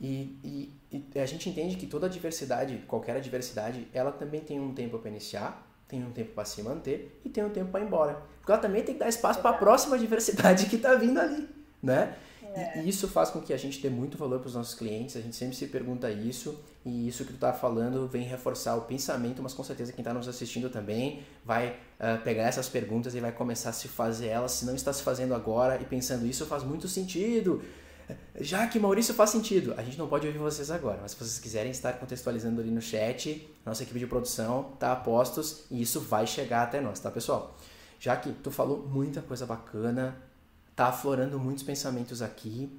E, e, e a gente entende que toda diversidade, qualquer adversidade, ela também tem um tempo para iniciar, tem um tempo para se manter e tem um tempo para ir embora. Porque ela também tem que dar espaço para a próxima diversidade que está vindo ali, né? É. E isso faz com que a gente dê muito valor para os nossos clientes, a gente sempre se pergunta isso, e isso que tu está falando vem reforçar o pensamento, mas com certeza quem está nos assistindo também vai uh, pegar essas perguntas e vai começar a se fazer elas, se não está se fazendo agora e pensando isso faz muito sentido. Já que Maurício faz sentido, a gente não pode ouvir vocês agora, mas se vocês quiserem estar contextualizando ali no chat, nossa equipe de produção está a postos e isso vai chegar até nós, tá pessoal? Já que tu falou muita coisa bacana, tá aflorando muitos pensamentos aqui.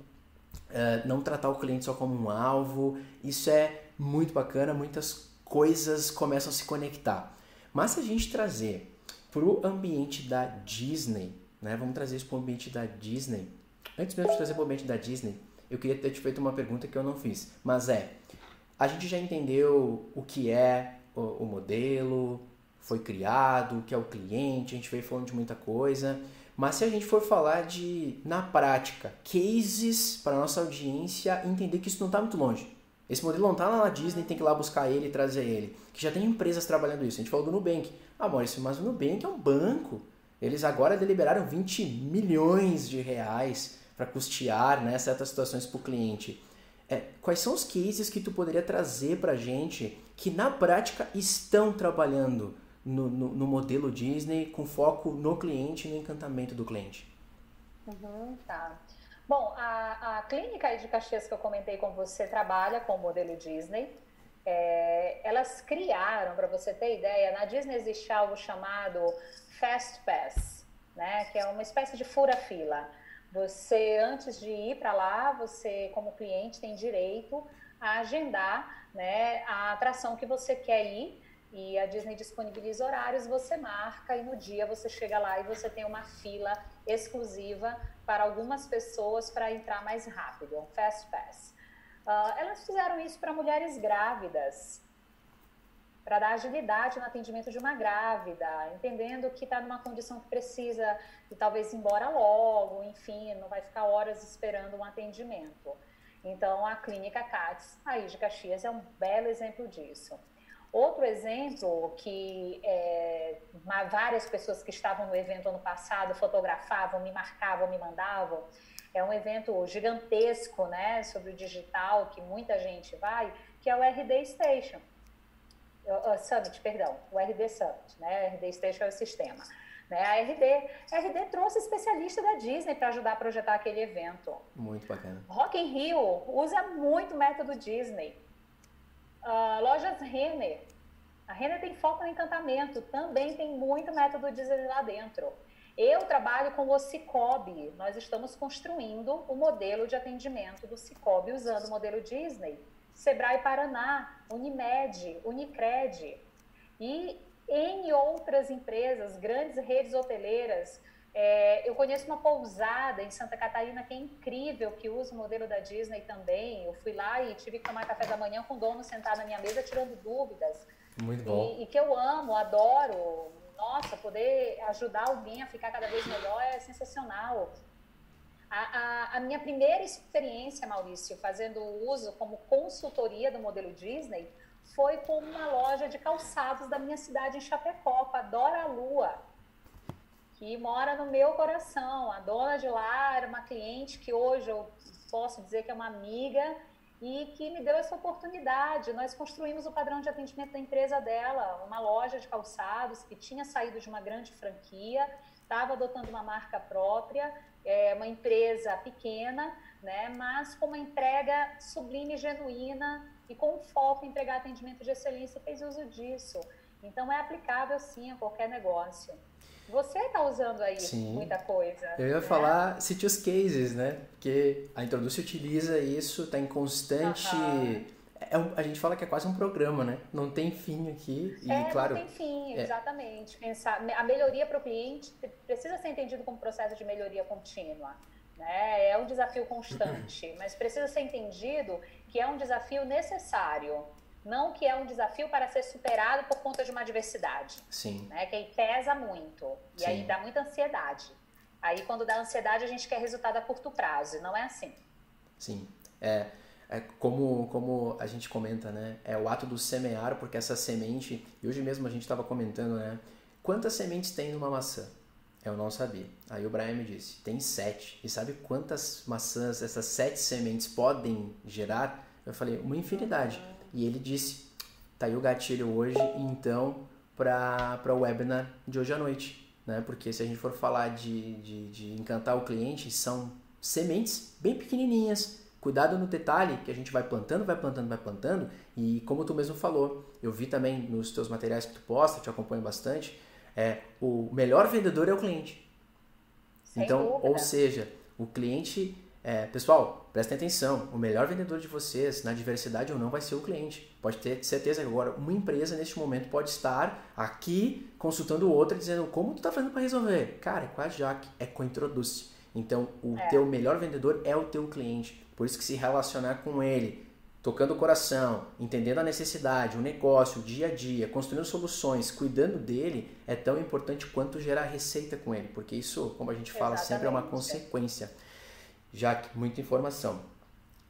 Uh, não tratar o cliente só como um alvo, isso é muito bacana, muitas coisas começam a se conectar. Mas se a gente trazer para o ambiente da Disney, né? Vamos trazer isso para o ambiente da Disney. Antes mesmo de trazer para o ambiente da Disney, eu queria ter te feito uma pergunta que eu não fiz. Mas é, a gente já entendeu o que é o, o modelo, foi criado, o que é o cliente, a gente veio falando de muita coisa. Mas se a gente for falar de, na prática, cases para nossa audiência entender que isso não está muito longe. Esse modelo não está lá na Disney, tem que ir lá buscar ele e trazer ele. Que já tem empresas trabalhando isso. A gente falou do Nubank. Ah, Maurício, mas o Nubank é um banco. Eles agora deliberaram 20 milhões de reais para custear né, certas situações para o cliente. É, quais são os cases que tu poderia trazer para a gente que na prática estão trabalhando no, no, no, modelo Disney com foco no cliente e no encantamento do cliente? Uhum, tá. Bom, a, a clínica de Caxias que eu comentei com você trabalha com o modelo Disney. É, elas criaram, para você ter ideia, na Disney existe algo chamado Fast Pass, né, que é uma espécie de fura-fila. Você, antes de ir para lá, você, como cliente, tem direito a agendar né, a atração que você quer ir e a Disney disponibiliza horários, você marca e no dia você chega lá e você tem uma fila exclusiva para algumas pessoas para entrar mais rápido, um fast pass. Uh, elas fizeram isso para mulheres grávidas, para dar agilidade no atendimento de uma grávida, entendendo que está numa condição que precisa de talvez ir embora logo, enfim, não vai ficar horas esperando um atendimento. Então, a clínica CATS, aí de Caxias, é um belo exemplo disso. Outro exemplo que é, várias pessoas que estavam no evento ano passado fotografavam, me marcavam, me mandavam, é um evento gigantesco, né, sobre o digital, que muita gente vai, que é o RD Station. Uh, Summit, perdão, o RD Summit, né, RD Station é o sistema. Né, a RD, a RD trouxe especialista da Disney para ajudar a projetar aquele evento. Muito bacana. Rock in Rio usa muito método Disney Uh, lojas Renner. A Renner tem foco no encantamento, também tem muito método Disney lá dentro. Eu trabalho com o Cicobi. Nós estamos construindo o modelo de atendimento do Cicobi usando o modelo Disney. Sebrae Paraná, Unimed, Unicred e em outras empresas, grandes redes hoteleiras, é, eu conheço uma pousada em Santa Catarina que é incrível, que usa o modelo da Disney também. Eu fui lá e tive que tomar café da manhã com o dono sentado na minha mesa tirando dúvidas. Muito bom. E, e que eu amo, adoro. Nossa, poder ajudar alguém a ficar cada vez melhor é sensacional. A, a, a, minha primeira experiência, Maurício, fazendo uso como consultoria do modelo Disney foi com uma loja de calçados da minha cidade em Chapecó, com a Lua que mora no meu coração. A dona de lá era uma cliente que hoje eu posso dizer que é uma amiga e que me deu essa oportunidade. Nós construímos o padrão de atendimento da empresa dela, uma loja de calçados que tinha saído de uma grande franquia, estava adotando uma marca própria, é, uma empresa pequena, né, mas com uma entrega sublime, genuína e com foco em entregar atendimento de excelência, fez uso disso. Então é aplicável sim a qualquer negócio. Você está usando aí Sim. muita coisa. Eu ia né? falar cite os cases, né? Porque a Introduce utiliza isso, está em constante. Uhum. É um, a gente fala que é quase um programa, né? Não tem fim aqui. E, é, claro, não tem fim, é. exatamente. Pensar, a melhoria para o cliente precisa ser entendido como processo de melhoria contínua. né? É um desafio constante, mas precisa ser entendido que é um desafio necessário, não que é um desafio para ser superado por conta de uma adversidade. Sim. Né? Que aí pesa muito e Sim. aí dá muita ansiedade. Aí quando dá ansiedade a gente quer resultado a curto prazo, não é assim. Sim. É, é como, como a gente comenta, né? É o ato do semear, porque essa semente, e hoje mesmo a gente estava comentando, né? Quantas sementes tem numa maçã? Eu não sabia. Aí o Brian me disse, tem sete. E sabe quantas maçãs essas sete sementes podem gerar? Eu falei, uma infinidade. E ele disse, tá aí o gatilho hoje, então, para o webinar de hoje à noite. Né? Porque se a gente for falar de, de, de encantar o cliente, são sementes bem pequenininhas, cuidado no detalhe que a gente vai plantando, vai plantando, vai plantando. E como tu mesmo falou, eu vi também nos teus materiais que tu posta, te acompanho bastante, é, o melhor vendedor é o cliente. Sem então, dúvida. ou seja, o cliente. É, pessoal, prestem atenção: o melhor vendedor de vocês, na diversidade ou não, vai ser o cliente. Pode ter certeza que agora uma empresa neste momento pode estar aqui consultando outra dizendo como tu está fazendo para resolver. Cara, é com a Jaque, é com a Introduce. Então, o é. teu melhor vendedor é o teu cliente. Por isso que se relacionar com ele, tocando o coração, entendendo a necessidade, o negócio, o dia a dia, construindo soluções, cuidando dele, é tão importante quanto gerar receita com ele, porque isso, como a gente fala, Exatamente. sempre é uma consequência. Já que muita informação.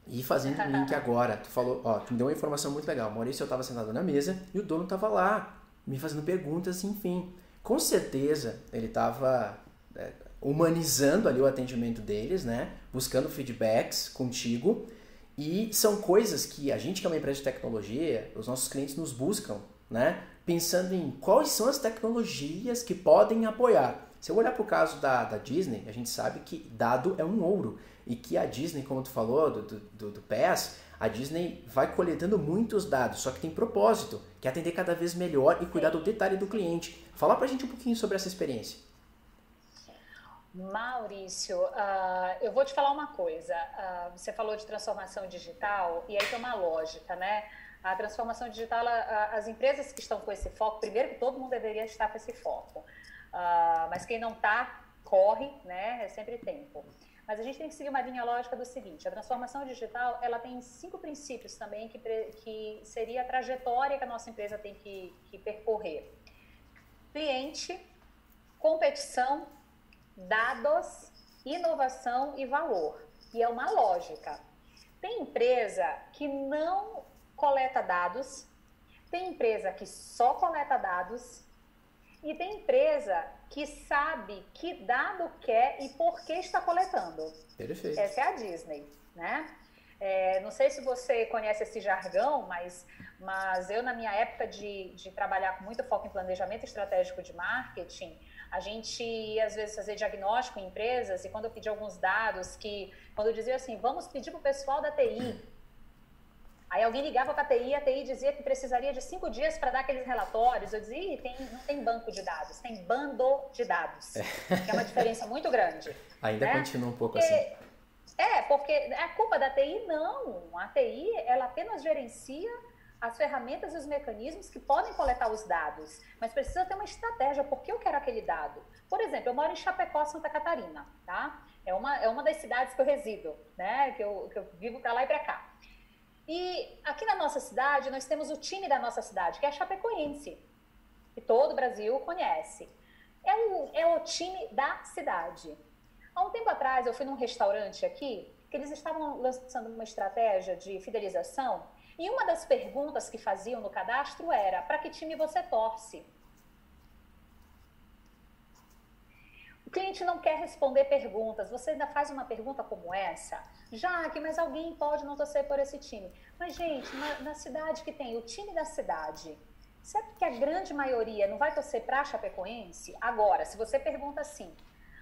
E fazendo o link agora, tu falou, ó, tu me deu uma informação muito legal. Maurício, eu estava sentado na mesa e o dono estava lá, me fazendo perguntas, enfim. Com certeza ele estava é, humanizando ali o atendimento deles, né? Buscando feedbacks contigo e são coisas que a gente que é uma empresa de tecnologia, os nossos clientes nos buscam, né? Pensando em quais são as tecnologias que podem apoiar. Se eu olhar para o caso da, da Disney, a gente sabe que dado é um ouro. E que a Disney, como tu falou, do, do, do PES, a Disney vai coletando muitos dados, só que tem propósito, que é atender cada vez melhor e cuidar do detalhe do cliente. Fala a gente um pouquinho sobre essa experiência. Maurício, uh, eu vou te falar uma coisa. Uh, você falou de transformação digital e aí tem uma lógica, né? A transformação digital, as empresas que estão com esse foco, primeiro que todo mundo deveria estar com esse foco, mas quem não está, corre, né? É sempre tempo. Mas a gente tem que seguir uma linha lógica do seguinte: a transformação digital ela tem cinco princípios também que, que seria a trajetória que a nossa empresa tem que, que percorrer: cliente, competição dados, inovação e valor. E é uma lógica. Tem empresa que não coleta dados, tem empresa que só coleta dados e tem empresa que sabe que dado quer e por que está coletando. Perfeito. Essa é a Disney, né? É, não sei se você conhece esse jargão, mas, mas eu, na minha época de, de trabalhar com muito foco em planejamento estratégico de marketing, a gente ia, às vezes, fazer diagnóstico em empresas e quando eu pedi alguns dados que, quando eu dizia assim, vamos pedir para o pessoal da TI, aí alguém ligava para a TI a TI dizia que precisaria de cinco dias para dar aqueles relatórios. Eu dizia, tem, não tem banco de dados, tem bando de dados, é. que é uma diferença muito grande. Ainda né? continua um pouco porque, assim. É, porque a culpa da TI não. A TI, ela apenas gerencia as ferramentas e os mecanismos que podem coletar os dados, mas precisa ter uma estratégia, por que eu quero aquele dado? Por exemplo, eu moro em Chapecó, Santa Catarina, tá? É uma, é uma das cidades que eu resido, né? Que eu, que eu vivo para lá e para cá. E aqui na nossa cidade, nós temos o time da nossa cidade, que é a Chapecoense, que todo o Brasil conhece. É o, é o time da cidade. Há um tempo atrás, eu fui num restaurante aqui, que eles estavam lançando uma estratégia de fidelização e uma das perguntas que faziam no cadastro era: para que time você torce? O cliente não quer responder perguntas. Você ainda faz uma pergunta como essa? Já que, mas alguém pode não torcer por esse time. Mas, gente, na, na cidade que tem o time da cidade, certo que a grande maioria não vai torcer para Chapecoense? Agora, se você pergunta assim,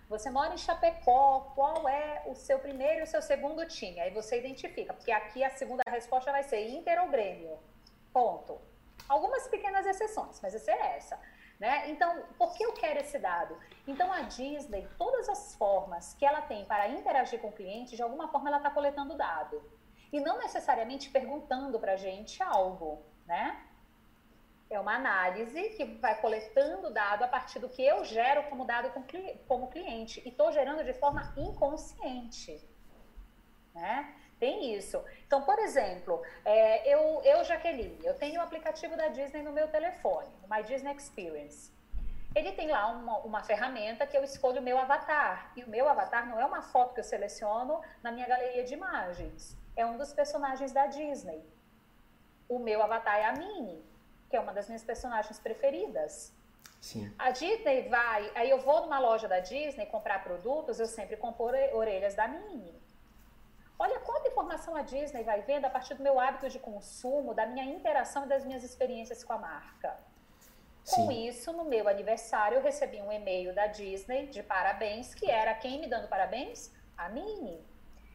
você mora em Chapecó, qual é o seu primeiro e o seu segundo time? Aí você identifica, porque aqui a segunda resposta vai ser Inter ou Grêmio. Ponto. Algumas pequenas exceções, mas essa é essa. Né? Então, por que eu quero esse dado? Então, a Disney, todas as formas que ela tem para interagir com o cliente, de alguma forma ela está coletando dado. E não necessariamente perguntando para a gente algo, né? É uma análise que vai coletando dado a partir do que eu gero como dado como cliente. E estou gerando de forma inconsciente. Né? Tem isso. Então, por exemplo, é, eu, eu, Jaqueline, eu tenho o um aplicativo da Disney no meu telefone, o My Disney Experience. Ele tem lá uma, uma ferramenta que eu escolho o meu avatar. E o meu avatar não é uma foto que eu seleciono na minha galeria de imagens. É um dos personagens da Disney. O meu avatar é a Minnie, que é uma das minhas personagens preferidas. Sim. A Disney vai, aí eu vou numa loja da Disney comprar produtos, eu sempre compro orelhas da Minnie. Olha quanta informação a Disney vai vendo a partir do meu hábito de consumo, da minha interação e das minhas experiências com a marca. Com Sim. isso, no meu aniversário, eu recebi um e-mail da Disney de parabéns, que era quem me dando parabéns? A Minnie.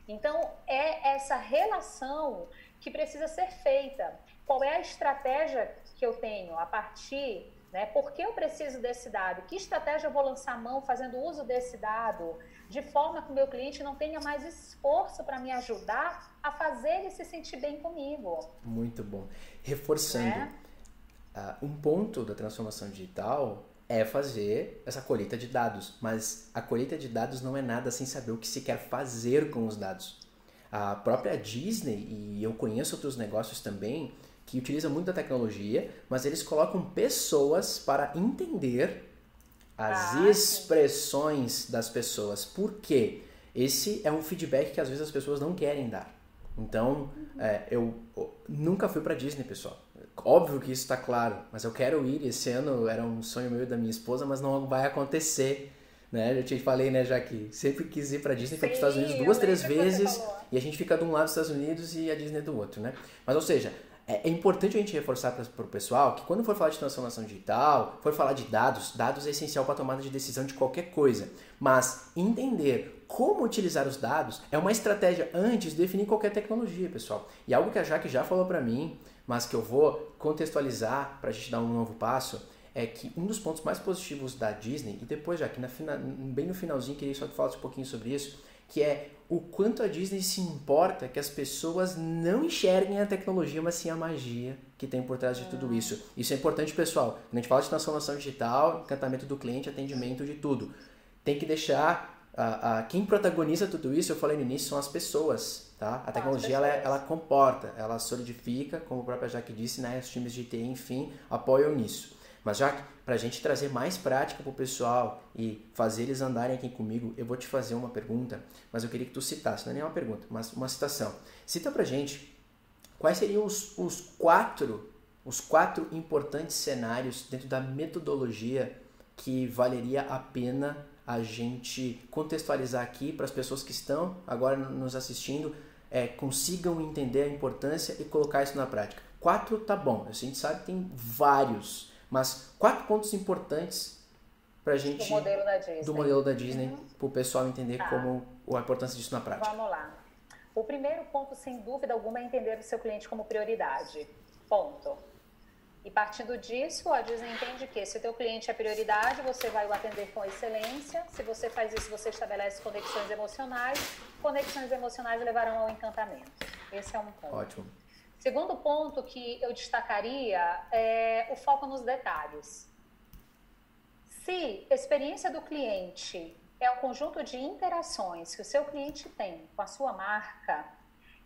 Então, é essa relação que precisa ser feita. Qual é a estratégia que eu tenho a partir, né? Por que eu preciso desse dado? Que estratégia eu vou lançar mão fazendo uso desse dado? de forma que o meu cliente não tenha mais esforço para me ajudar a fazer ele se sentir bem comigo. Muito bom. Reforçando, né? uh, um ponto da transformação digital é fazer essa colheita de dados, mas a colheita de dados não é nada sem saber o que se quer fazer com os dados. A própria Disney, e eu conheço outros negócios também, que utilizam muito da tecnologia, mas eles colocam pessoas para entender as ah, expressões sim. das pessoas. Por quê? Esse é um feedback que às vezes as pessoas não querem dar. Então, é, eu, eu, nunca fui para Disney, pessoal. Óbvio que isso está claro, mas eu quero ir. Esse ano era um sonho meu e da minha esposa, mas não vai acontecer. Né? Eu te falei, né, já que sempre quis ir para Disney, para os Estados Unidos duas, três vezes, e a gente fica de um lado dos Estados Unidos e a Disney do outro, né? Mas, ou seja, é, é, importante a gente reforçar para o pessoal que quando for falar de transformação digital, for falar de dados, dados é essencial para a tomada de decisão de qualquer coisa. Mas entender como utilizar os dados é uma estratégia antes de definir qualquer tecnologia, pessoal. E algo que a Jaque já falou para mim, mas que eu vou contextualizar para a gente dar um novo passo, é que um dos pontos mais positivos da Disney, e depois já que na, bem no finalzinho queria só que falasse um pouquinho sobre isso, que é o quanto a Disney se importa que as pessoas não enxerguem a tecnologia, mas sim a magia que tem por trás de tudo ah. isso. Isso é importante, pessoal. Quando a gente fala de transformação digital, encantamento do cliente, atendimento de tudo. Tem que deixar a, a, quem protagoniza tudo isso, eu falei no início, são as pessoas. Tá? A tecnologia ela, ela comporta, ela solidifica, como a própria Jaque disse, né? os times de TI, enfim, apoiam nisso. Mas já para a gente trazer mais prática para o pessoal e fazer eles andarem aqui comigo, eu vou te fazer uma pergunta, mas eu queria que tu citasse, não é nem uma pergunta, mas uma citação. Cita para gente quais seriam os, os quatro os quatro importantes cenários dentro da metodologia que valeria a pena a gente contextualizar aqui para as pessoas que estão agora nos assistindo é, consigam entender a importância e colocar isso na prática. Quatro tá bom, a gente sabe que tem vários, mas quatro pontos importantes para a gente. Do modelo da Disney. Do modelo da Disney, uhum. para o pessoal entender tá. como a importância disso na prática. Vamos lá. O primeiro ponto, sem dúvida alguma, é entender o seu cliente como prioridade. Ponto. E partindo disso, a Disney entende que se o teu cliente é prioridade, você vai o atender com excelência. Se você faz isso, você estabelece conexões emocionais. Conexões emocionais levarão ao encantamento. Esse é um ponto. Ótimo. Segundo ponto que eu destacaria é o foco nos detalhes. Se a experiência do cliente é o conjunto de interações que o seu cliente tem com a sua marca,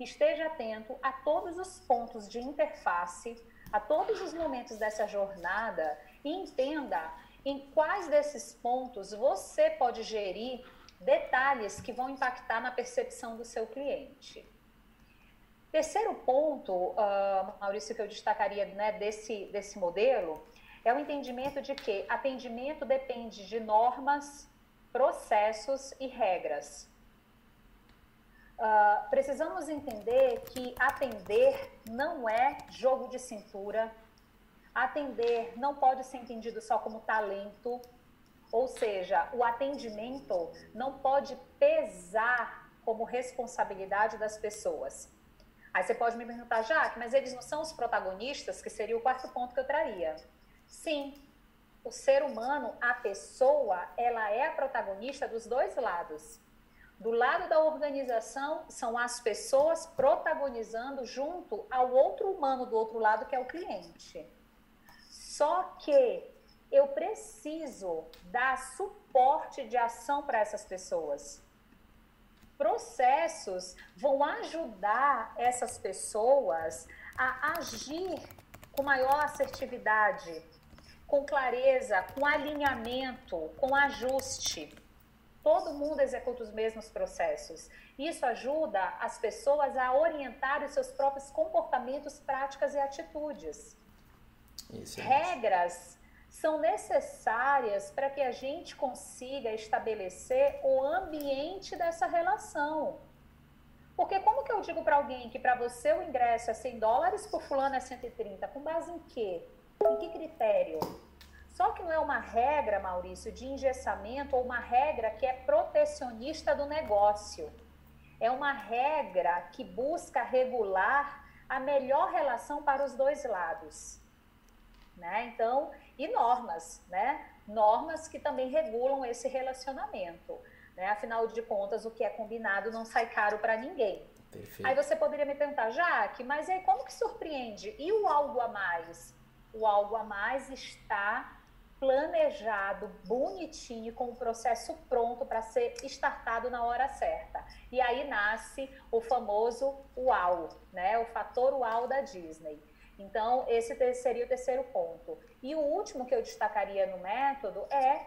esteja atento a todos os pontos de interface, a todos os momentos dessa jornada e entenda em quais desses pontos você pode gerir detalhes que vão impactar na percepção do seu cliente. Terceiro ponto, uh, Maurício, que eu destacaria né, desse, desse modelo é o entendimento de que atendimento depende de normas, processos e regras. Uh, precisamos entender que atender não é jogo de cintura, atender não pode ser entendido só como talento, ou seja, o atendimento não pode pesar como responsabilidade das pessoas. Aí você pode me perguntar, Jaque, mas eles não são os protagonistas, que seria o quarto ponto que eu traria. Sim, o ser humano, a pessoa, ela é a protagonista dos dois lados. Do lado da organização, são as pessoas protagonizando junto ao outro humano do outro lado, que é o cliente. Só que eu preciso dar suporte de ação para essas pessoas. Processos vão ajudar essas pessoas a agir com maior assertividade, com clareza, com alinhamento, com ajuste. Todo mundo executa os mesmos processos. Isso ajuda as pessoas a orientar os seus próprios comportamentos, práticas e atitudes. Excelente. Regras são necessárias para que a gente consiga estabelecer o ambiente dessa relação. Porque como que eu digo para alguém que para você o ingresso é 100 dólares, por fulano é 130? Com base em quê? Em que critério? Só que não é uma regra, Maurício, de engessamento ou uma regra que é protecionista do negócio. É uma regra que busca regular a melhor relação para os dois lados. Né? Então, e normas, né? Normas que também regulam esse relacionamento. Né? Afinal de contas, o que é combinado não sai caro para ninguém. Perfeito. Aí você poderia me perguntar, Jaque, mas aí como que surpreende? E o algo a mais? O algo a mais está planejado, bonitinho, com o processo pronto para ser startado na hora certa. E aí nasce o famoso uau, né? O fator uau da Disney. Então, esse seria o terceiro ponto. E o último que eu destacaria no método é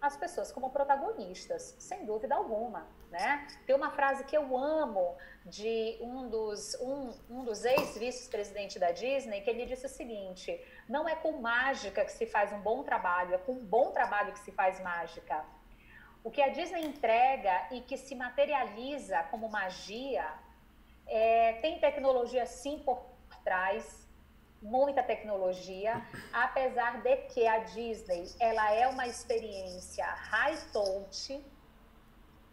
as pessoas como protagonistas, sem dúvida alguma, né? Tem uma frase que eu amo de um dos, um, um dos ex-vice-presidentes da Disney, que ele disse o seguinte, não é com mágica que se faz um bom trabalho, é com um bom trabalho que se faz mágica. O que a Disney entrega e que se materializa como magia, é, tem tecnologia sim por trás, muita tecnologia, apesar de que a Disney ela é uma experiência high touch,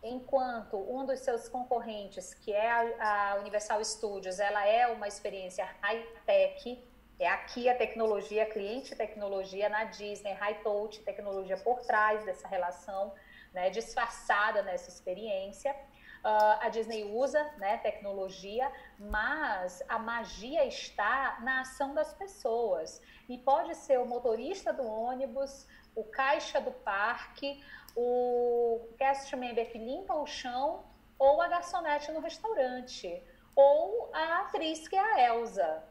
enquanto um dos seus concorrentes, que é a, Universal Studios, ela é uma experiência high tech, é aqui a tecnologia, cliente tecnologia na Disney, high touch, tecnologia por trás dessa relação, né, disfarçada nessa experiência. Uh, a Disney usa né, tecnologia, mas a magia está na ação das pessoas. E pode ser o motorista do ônibus, o caixa do parque, o cast member que limpa o chão, ou a garçonete no restaurante, ou a atriz que é a Elsa.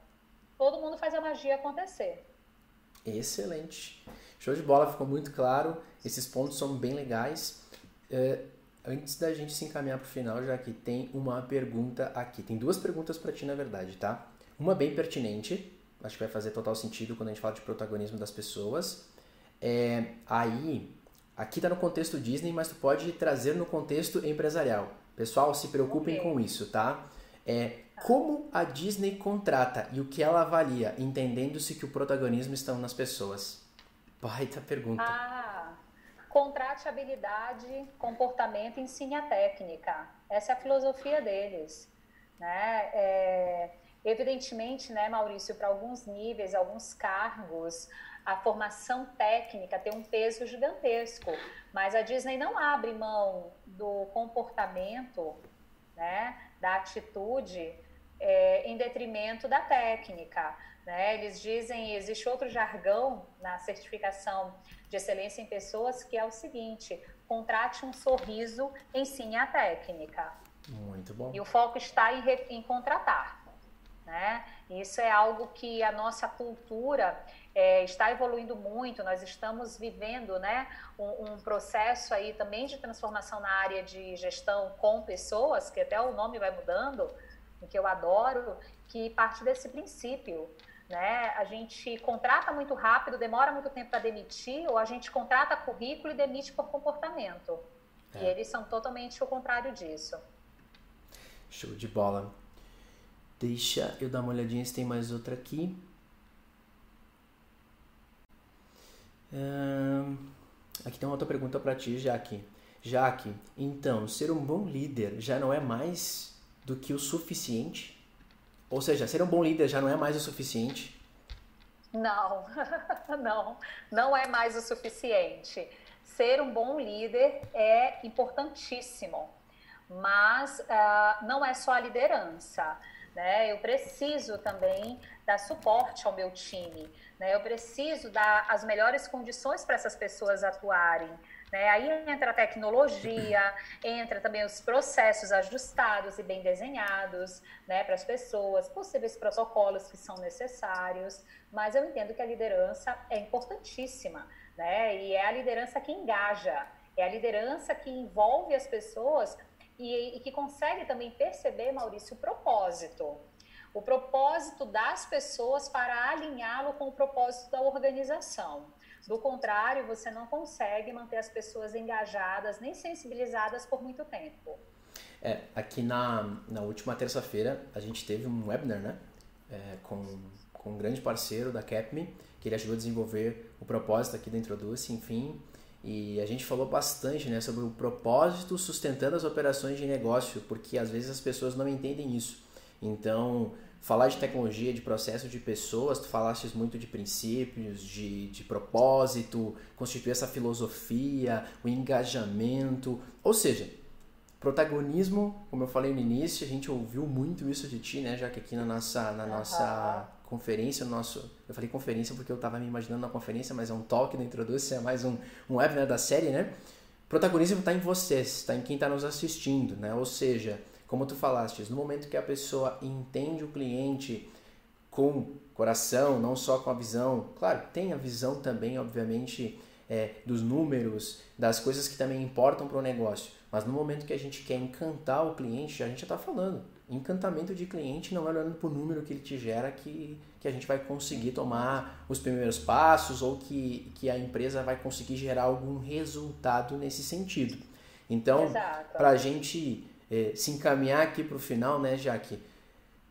Todo mundo faz a magia acontecer. Excelente. Show de bola, ficou muito claro. Esses pontos são bem legais. Uh, Antes da gente se encaminhar para o final, já que tem uma pergunta aqui. Tem duas perguntas para ti, na verdade, tá? Uma bem pertinente, acho que vai fazer total sentido quando a gente fala de protagonismo das pessoas. É, aí, aqui está no contexto Disney, mas tu pode trazer no contexto empresarial. Pessoal, se preocupem okay. com isso, tá? É, como a Disney contrata e o que ela avalia, entendendo-se que o protagonismo está nas pessoas? Baita pergunta. Ah, Contrate habilidade, comportamento, ensine a técnica. Essa é a filosofia deles. Né? É, evidentemente, né, Maurício, para alguns níveis, alguns cargos, a formação técnica tem um peso gigantesco, mas a Disney não abre mão do comportamento, né, da atitude, é, em detrimento da técnica. Né? Eles dizem, existe outro jargão na certificação de excelência em pessoas que é o seguinte: contrate um sorriso, ensine a técnica. Muito bom. E o foco está em, em contratar. Né? Isso é algo que a nossa cultura é, está evoluindo muito. Nós estamos vivendo, né, um, um, processo aí também de transformação na área de gestão com pessoas, que até o nome vai mudando, que eu adoro, que parte desse princípio né? A gente contrata muito rápido, demora muito tempo para demitir, ou a gente contrata currículo e demite por comportamento. É. E eles são totalmente o contrário disso. Show de bola. Deixa eu dar uma olhadinha se tem mais outra aqui. aqui tem uma outra pergunta para ti, Jaque. Jaque, então, ser um bom líder já não é mais do que o suficiente? Ou seja, ser um bom líder já não é mais o suficiente? Não, não, não é mais o suficiente. Ser um bom líder é importantíssimo, mas uh, não é só a liderança. né? Eu preciso também dar suporte ao meu time, né? Eu preciso dar as melhores condições para essas pessoas atuarem. Né? Aí entra a tecnologia, entra também os processos ajustados e bem desenhados né, para as pessoas, possíveis protocolos que são necessários, mas eu entendo que a liderança é importantíssima, né? e é a liderança que engaja, é a liderança que envolve as pessoas e, e que consegue também perceber, Maurício, o propósito o propósito das pessoas para alinhá-lo com o propósito da organização. Do contrário, você não consegue manter as pessoas engajadas nem sensibilizadas por muito tempo. É, aqui na, na última terça-feira a gente teve um webinar, né? É, com, com um grande parceiro da Capme, que ele ajudou a desenvolver o propósito aqui da Introduce, enfim. E a gente falou bastante né, sobre o propósito sustentando as operações de negócio, porque às vezes as pessoas não entendem isso. Então, falar de tecnologia, de processo de pessoas, tu falaste muito de princípios, de, de propósito, constituir essa filosofia, o engajamento, ou seja, protagonismo, como eu falei no início, a gente ouviu muito isso de ti, né, já que aqui na nossa, na nossa conferência, no nosso, eu falei conferência porque eu estava me imaginando na conferência, mas é um talk da Introduce, é mais um, um webinar da série, né, protagonismo está em vocês, está em quem está nos assistindo, né, ou seja, como tu falaste, no momento que a pessoa entende o cliente com coração, não só com a visão, claro, tem a visão também, obviamente, é, dos números, das coisas que também importam para o negócio. Mas no momento que a gente quer encantar o cliente, a gente já está falando. Encantamento de cliente não é olhando para o número que ele te gera que, que a gente vai conseguir tomar os primeiros passos ou que, que a empresa vai conseguir gerar algum resultado nesse sentido. Então, para a gente é, se encaminhar aqui para o final, né, Jaque?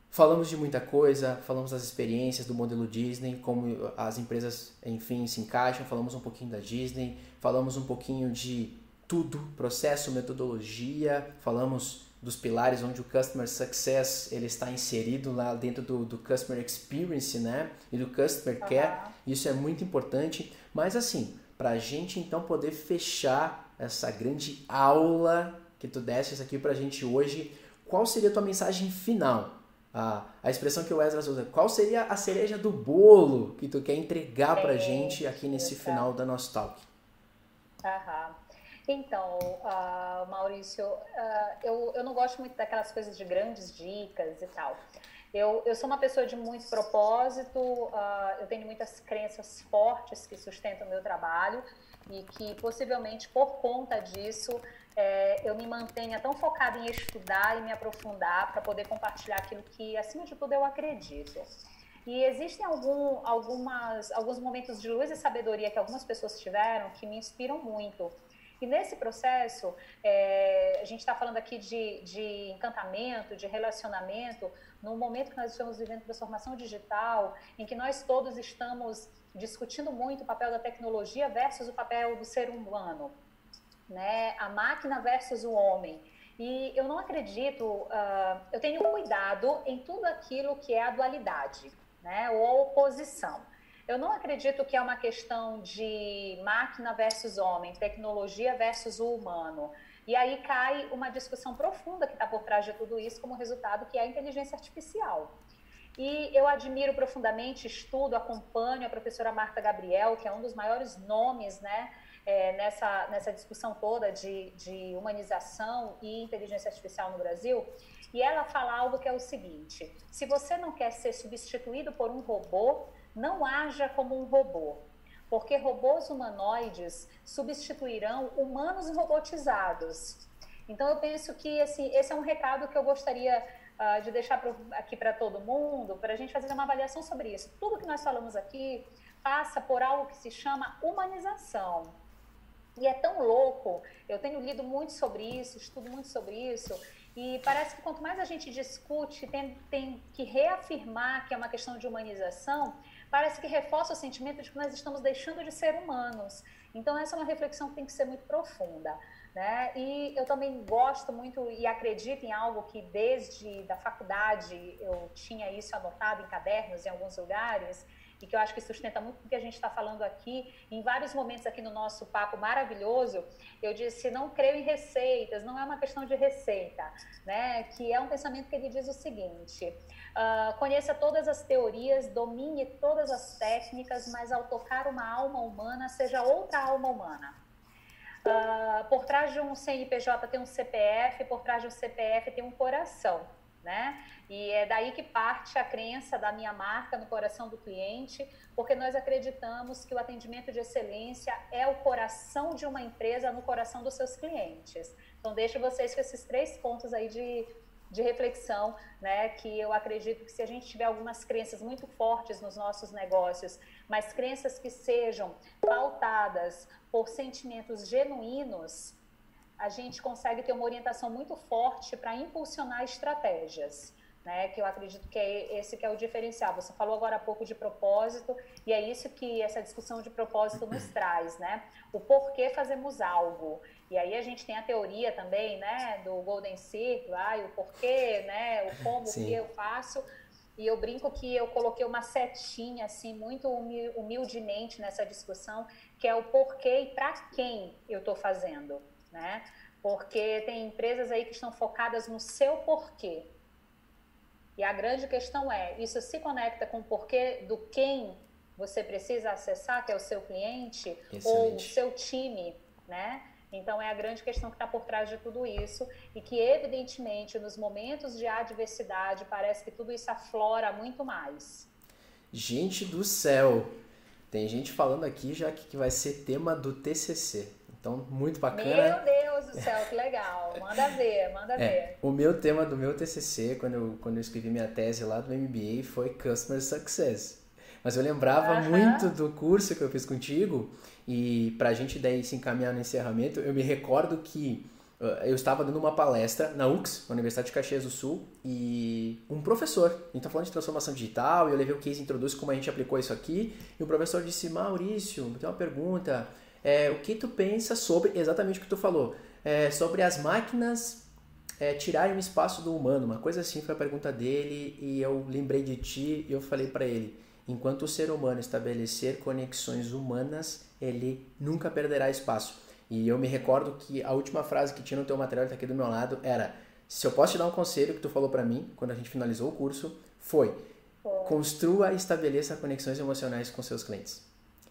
Falamos de muita coisa, falamos das experiências do modelo Disney, como as empresas, enfim, se encaixam, falamos um pouquinho da Disney, falamos um pouquinho de tudo, processo, metodologia, falamos dos pilares onde o Customer Success ele está inserido lá dentro do, do Customer Experience, né? E do Customer Care, isso é muito importante. Mas assim, para a gente então poder fechar essa grande aula que tu desses aqui pra gente hoje, qual seria a tua mensagem final? A, a expressão que o Wesley usa, qual seria a cereja do bolo que tu quer entregar pra é, gente aqui nesse final da nosso talk? Aham. Então, uh, Maurício, uh, eu, eu não gosto muito daquelas coisas de grandes dicas e tal. Eu, eu sou uma pessoa de muito propósito, uh, eu tenho muitas crenças fortes que sustentam o meu trabalho e que possivelmente por conta disso é, eu me mantenha tão focada em estudar e me aprofundar para poder compartilhar aquilo que, acima de tudo, eu acredito. E existem algum, algumas, alguns momentos de luz e sabedoria que algumas pessoas tiveram que me inspiram muito. E nesse processo, é, a gente está falando aqui de, de encantamento, de relacionamento, no momento que nós estamos vivendo transformação digital, em que nós todos estamos discutindo muito o papel da tecnologia versus o papel do ser humano né? A máquina versus o homem. E eu não acredito, uh, eu tenho cuidado em tudo aquilo que é a dualidade, né? Ou a oposição. Eu não acredito que é uma questão de máquina versus homem, tecnologia versus o humano. E aí cai uma discussão profunda que está por trás de tudo isso como resultado, que é a inteligência artificial. E eu admiro profundamente, estudo, acompanho a professora Marta Gabriel, que é um dos maiores nomes, né? É, nessa, nessa discussão toda de, de humanização e inteligência artificial no Brasil, e ela fala algo que é o seguinte: se você não quer ser substituído por um robô, não haja como um robô, porque robôs humanoides substituirão humanos robotizados. Então eu penso que assim, esse é um recado que eu gostaria uh, de deixar pro, aqui para todo mundo, para a gente fazer uma avaliação sobre isso. Tudo que nós falamos aqui passa por algo que se chama humanização. E é tão louco, eu tenho lido muito sobre isso, estudo muito sobre isso, e parece que quanto mais a gente discute, tem, tem que reafirmar que é uma questão de humanização, parece que reforça o sentimento de que nós estamos deixando de ser humanos. Então, essa é uma reflexão que tem que ser muito profunda. Né? E eu também gosto muito e acredito em algo que desde da faculdade eu tinha isso anotado em cadernos em alguns lugares, e que eu acho que sustenta muito o que a gente está falando aqui. Em vários momentos aqui no nosso papo maravilhoso, eu disse: não creio em receitas, não é uma questão de receita, né? Que é um pensamento que ele diz o seguinte: uh, conheça todas as teorias, domine todas as técnicas, mas ao tocar uma alma humana, seja outra alma humana. Uh, por trás de um CNPJ tem um CPF, por trás de um CPF tem um coração, né? E é daí que parte a crença da minha marca no coração do cliente, porque nós acreditamos que o atendimento de excelência é o coração de uma empresa no coração dos seus clientes. Então, deixo vocês com esses três pontos aí de, de reflexão, né? Que eu acredito que se a gente tiver algumas crenças muito fortes nos nossos negócios, mas crenças que sejam pautadas por sentimentos genuínos, a gente consegue ter uma orientação muito forte para impulsionar estratégias né? Que eu acredito que é esse que é o diferencial. Você falou agora há pouco de propósito e é isso que essa discussão de propósito nos traz, né? O porquê fazemos algo. E aí a gente tem a teoria também, né, do Golden Circle, ah, o porquê, né, o como, Sim. o que eu faço. E eu brinco que eu coloquei uma setinha assim muito humildemente nessa discussão, que é o porquê e para quem eu estou fazendo, né? Porque tem empresas aí que estão focadas no seu porquê, e a grande questão é, isso se conecta com o porquê do quem você precisa acessar, que é o seu cliente Excelente. ou o seu time, né? Então é a grande questão que está por trás de tudo isso e que evidentemente nos momentos de adversidade parece que tudo isso aflora muito mais. Gente do céu, tem gente falando aqui já que vai ser tema do TCC. Então, muito bacana. Meu Deus do céu, que legal. Manda ver, manda é, ver. O meu tema do meu TCC, quando eu, quando eu escrevi minha tese lá do MBA, foi Customer Success. Mas eu lembrava uh -huh. muito do curso que eu fiz contigo e para a gente daí se encaminhar no encerramento, eu me recordo que uh, eu estava dando uma palestra na UX, na Universidade de Caxias do Sul, e um professor, a gente está falando de transformação digital, e eu levei o case introduz como a gente aplicou isso aqui, e o professor disse, Maurício, tem uma pergunta, é, o que tu pensa sobre exatamente o que tu falou, é, sobre as máquinas é, tirarem o espaço do humano, uma coisa assim foi a pergunta dele e eu lembrei de ti e eu falei para ele, enquanto o ser humano estabelecer conexões humanas, ele nunca perderá espaço. E eu me recordo que a última frase que tinha no teu material, tá aqui do meu lado, era: se eu posso te dar um conselho que tu falou para mim quando a gente finalizou o curso, foi: construa e estabeleça conexões emocionais com seus clientes.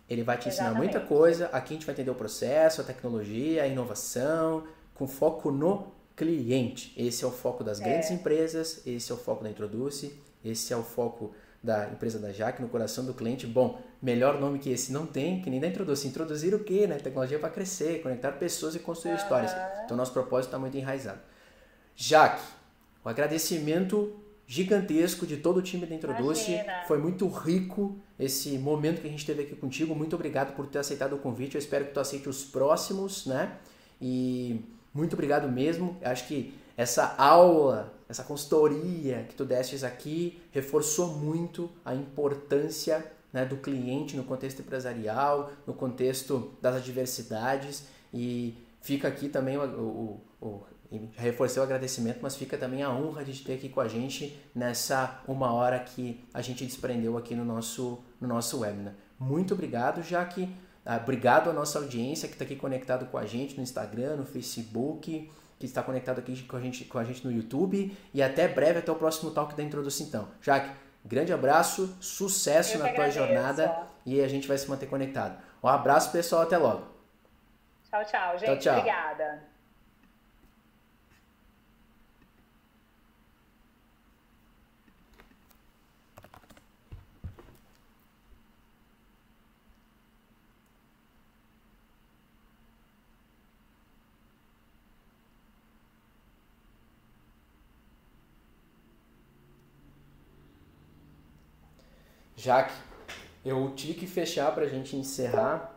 Ele vai te ensinar Exatamente. muita coisa. Aqui a gente vai entender o processo, a tecnologia, a inovação, com foco no cliente. Esse é o foco das é. grandes empresas, esse é o foco da Introduce, esse é o foco da empresa da Jaque no coração do cliente. Bom, melhor nome que esse não tem, que nem da Introduce. Introduzir o quê? Né? Tecnologia para crescer, conectar pessoas e construir uhum. histórias. Então, nosso propósito está muito enraizado. Jaque, o agradecimento gigantesco de todo o time da Introduce. Imagina. Foi muito rico esse momento que a gente teve aqui contigo. Muito obrigado por ter aceitado o convite. Eu espero que tu aceite os próximos, né? E muito obrigado mesmo. Acho que essa aula, essa consultoria que tu destes aqui reforçou muito a importância né, do cliente no contexto empresarial, no contexto das adversidades e fica aqui também o, o, o reforcei o agradecimento, mas fica também a honra de ter aqui com a gente nessa uma hora que a gente desprendeu aqui no nosso, no nosso webinar. Muito obrigado, Jaque. Ah, obrigado à nossa audiência que está aqui conectado com a gente no Instagram, no Facebook, que está conectado aqui com a gente, com a gente no YouTube. E até breve, até o próximo talk da introdução. Então, Jaque, grande abraço, sucesso Eu na tua jornada e a gente vai se manter conectado. Um abraço, pessoal, até logo. Tchau, tchau, gente. Tchau, tchau. Obrigada. Jaque, eu tive que fechar para a gente encerrar